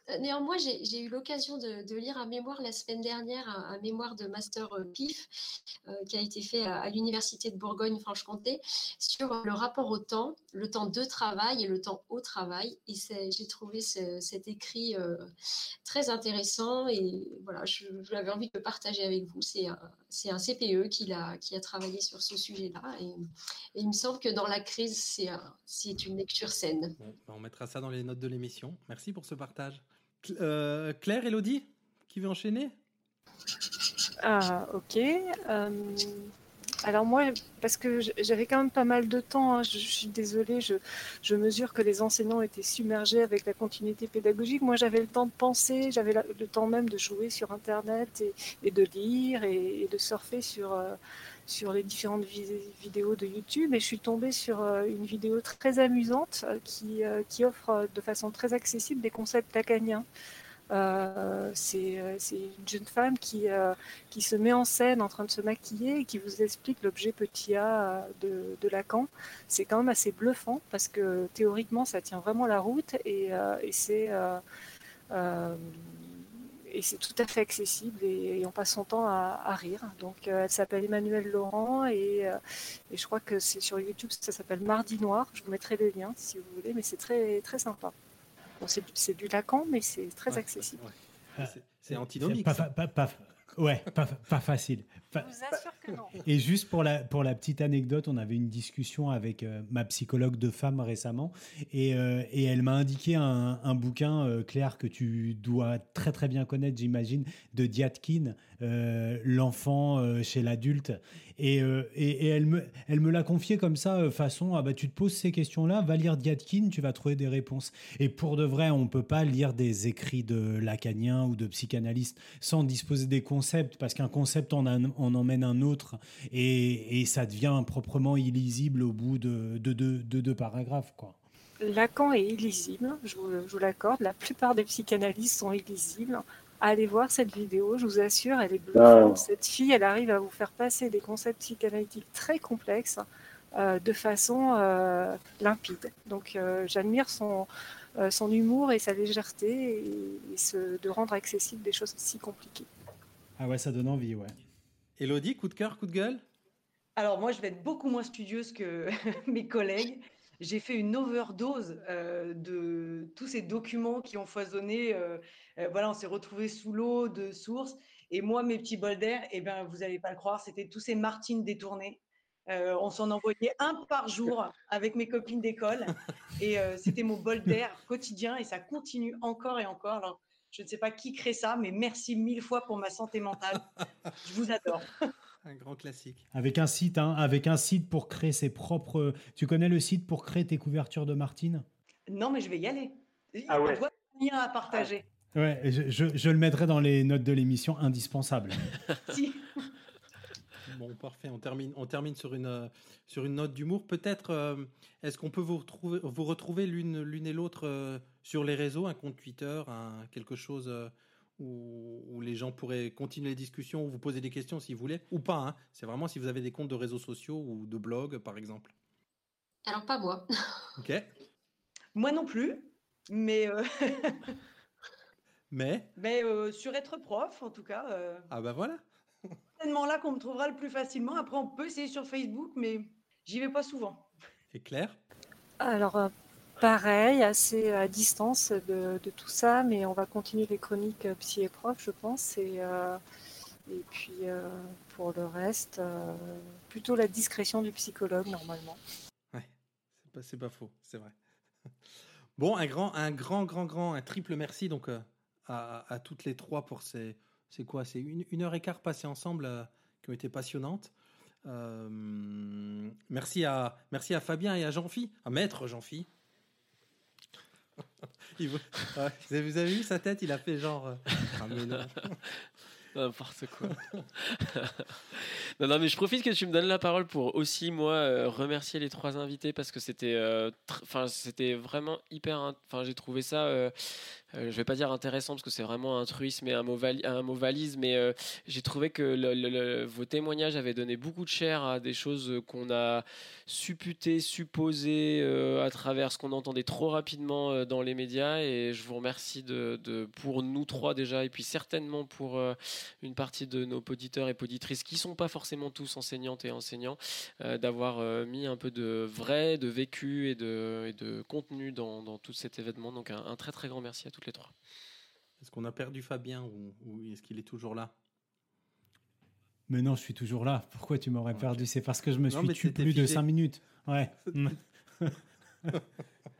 Euh, néanmoins, j'ai eu l'occasion de, lire un mémoire la semaine dernière, un, mémoire de master euh, PIF euh, qui a été fait à, l'Université de Bourgogne-Franche-Comté sur le rapport au temps, le temps de travail et le temps au travail. Et j'ai trouvé cet écrit très intéressant et voilà, j'avais envie de le partager avec vous. C'est un, CPE qui a, travaillé sur ce sujet-là et, il me semble que dans la crise, c'est une lecture saine. Bah, on mettra ça dans les notes de l'émission. Merci pour ce partage. Euh, Claire, Elodie, qui veut enchaîner? Ah, ok. Euh, alors moi, parce que j'avais quand même pas mal de temps, hein, je, suis désolée, je, mesure que les enseignants étaient submergés avec la continuité pédagogique. Moi, j'avais le temps de penser, j'avais le temps même de jouer sur Internet et, de lire et, de surfer sur, euh, sur les différentes vidéos de YouTube. Et je suis tombée sur une vidéo très amusante qui, qui offre de façon très accessible des concepts. Euh, euh, c'est une jeune femme qui, euh, qui se met en scène en train de se maquiller et qui vous explique l'objet petit a de, de Lacan. C'est quand même assez bluffant parce que théoriquement ça tient vraiment la route et, et c'est et c'est tout à fait accessible et, on passe son temps à, à rire. Donc elle s'appelle Emmanuelle Laurent et, et, je crois que c'est sur YouTube, ça s'appelle Mardi Noir. Je vous mettrai les liens si vous voulez, mais c'est très, très sympa c'est du Lacan, mais c'est très accessible. C'est antinomique. Ouais, pas, facile. Je vous assure que non. Et juste pour la, pour la petite anecdote, on avait une discussion avec euh, ma psychologue de femme récemment et, euh, et elle m'a indiqué un, un bouquin, euh, Claire, que tu dois très très bien connaître, j'imagine, de Diatkin, L'enfant chez l'adulte. Et, et, elle me, l'a confié comme ça, façon, ah bah, tu te poses ces questions-là, va lire Diatkin, tu vas trouver des réponses. Et pour de vrai, on ne peut pas lire des écrits de lacaniens ou de psychanalystes sans disposer des concepts, parce qu'un concept en, on emmène un autre et, ça devient proprement illisible au bout de deux de, de, paragraphes. Quoi. Lacan est illisible, je vous, l'accorde. La plupart des psychanalystes sont illisibles. Allez voir cette vidéo, je vous assure, elle est bluffante. Ah. Cette fille, elle arrive à vous faire passer des concepts psychanalytiques très complexes euh, de façon euh, limpide. Donc euh, j'admire son, son humour et sa légèreté et, ce, de rendre accessible des choses si compliquées. Ah ouais, ça donne envie, ouais. Elodie, coup de cœur, coup de gueule? Alors moi, je vais être beaucoup moins studieuse que mes collègues. j'ai fait une overdose euh, de tous ces documents qui ont foisonné. euh, euh, voilà, on s'est retrouvés sous l'eau de sources. Et moi, mes petits bols d'air, eh ben, vous n'allez pas le croire, c'était tous ces Martines détournées. Euh, on s'en envoyait un par jour avec mes copines d'école. Et euh, c'était mon bol d'air quotidien et ça continue encore et encore. Alors, je ne sais pas qui crée ça, mais merci mille fois pour ma santé mentale. Je vous adore. Un grand classique. Avec un site, hein, avec un site pour créer ses propres. Tu connais le site pour créer tes couvertures de Martine? Non, mais je vais y aller. Ah ouais. Je vois un lien à partager. Ouais, je, je- je le mettrai dans les notes de l'émission, indispensable. Si. Bon, parfait. On termine, on termine sur une, euh, sur une note d'humour. Peut-être, euh, est-ce qu'on peut vous retrouver, vous retrouver l'une, l'une et l'autre euh, sur les réseaux, un compte Twitter, un, quelque chose euh, où, où les gens pourraient continuer les discussions, ou vous poser des questions si vous voulez, ou pas. hein. C'est vraiment si vous avez des comptes de réseaux sociaux ou de blogs, par exemple. Alors, pas moi. Ok. Moi non plus, mais, euh, Mais, mais euh, sur être prof, en tout cas, euh, ah bah voilà. c'est tellement là qu'on me trouvera le plus facilement. Après, on peut essayer sur Facebook, mais j'y vais pas souvent. Et Claire Alors, euh, pareil, assez à distance de, de tout ça, mais on va continuer les chroniques euh, psy et prof, je pense. Et, euh, et puis, euh, pour le reste, euh, plutôt la discrétion du psychologue, normalement. C'est pas, c'est pas faux, c'est vrai. Bon, un grand, un grand, grand, grand, un triple merci donc euh, à, à toutes les trois pour ces, c'est quoi, c'est une, une heure et quart passées ensemble euh, qui ont été passionnantes. Euh, merci à, merci à Fabien et à Jean-Phi, à Maître Jean-Phi. Ouais, vous, avez, vu sa tête Il a fait genre. ah, mais non. N'importe quoi. non, non, mais je profite que tu me donnes la parole pour aussi, moi, euh, remercier les trois invités parce que c'était euh, enfin c'était vraiment hyper. Enfin, j'ai trouvé ça, euh, euh, je vais pas dire intéressant parce que c'est vraiment un truisme et un mot, valise, mais euh, j'ai trouvé que vos témoignages avaient donné beaucoup de chair à des choses qu'on a supputé, supposé euh, à travers ce qu'on entendait trop rapidement dans les médias. Et je vous remercie de, pour nous trois déjà, et puis certainement pour une partie de nos auditeurs et auditrices qui sont pas forcément tous enseignantes et enseignants, d'avoir mis un peu de vrai, de vécu et de, contenu dans, tout cet événement. Donc un, très très grand merci à toutes les trois. Est-ce qu'on a perdu Fabien ou, ou est-ce qu'il est toujours là? Mais non, je suis toujours là. Pourquoi tu m'aurais perdu? C'est parce que je me Non, suis tué plus de figé. 5 minutes. Ouais.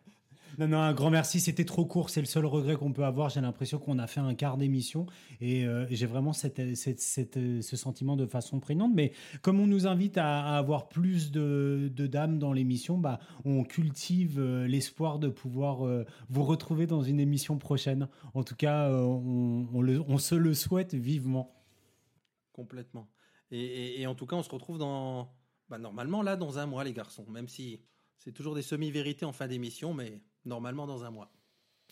non, non, un grand merci. C'était trop court. C'est le seul regret qu'on peut avoir. J'ai l'impression qu'on a fait un quart d'émission et euh, j'ai vraiment euh, ce sentiment de façon prégnante. Mais comme on nous invite à, avoir plus de, dames dans l'émission, bah, on cultive euh, l'espoir de pouvoir vous retrouver dans une émission prochaine. En tout cas, on, se le souhaite vivement. Complètement. Et en tout cas, on se retrouve dans, bah, normalement là dans un mois, les garçons. Même si c'est toujours des semi-vérités en fin d'émission, mais normalement dans un mois.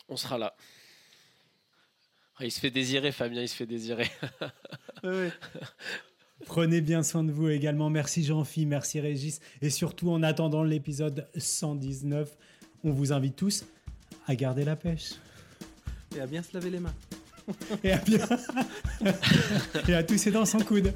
On sera là. Ah, Il se fait désirer, Fabien, il se fait désirer. Prenez bien soin de vous également. Merci Jean-Phi, merci Régis. Et surtout, en attendant l'épisode 119, on vous invite tous à garder la pêche. Et à bien se laver les mains. Et à bien. Et à tousser dans son coude.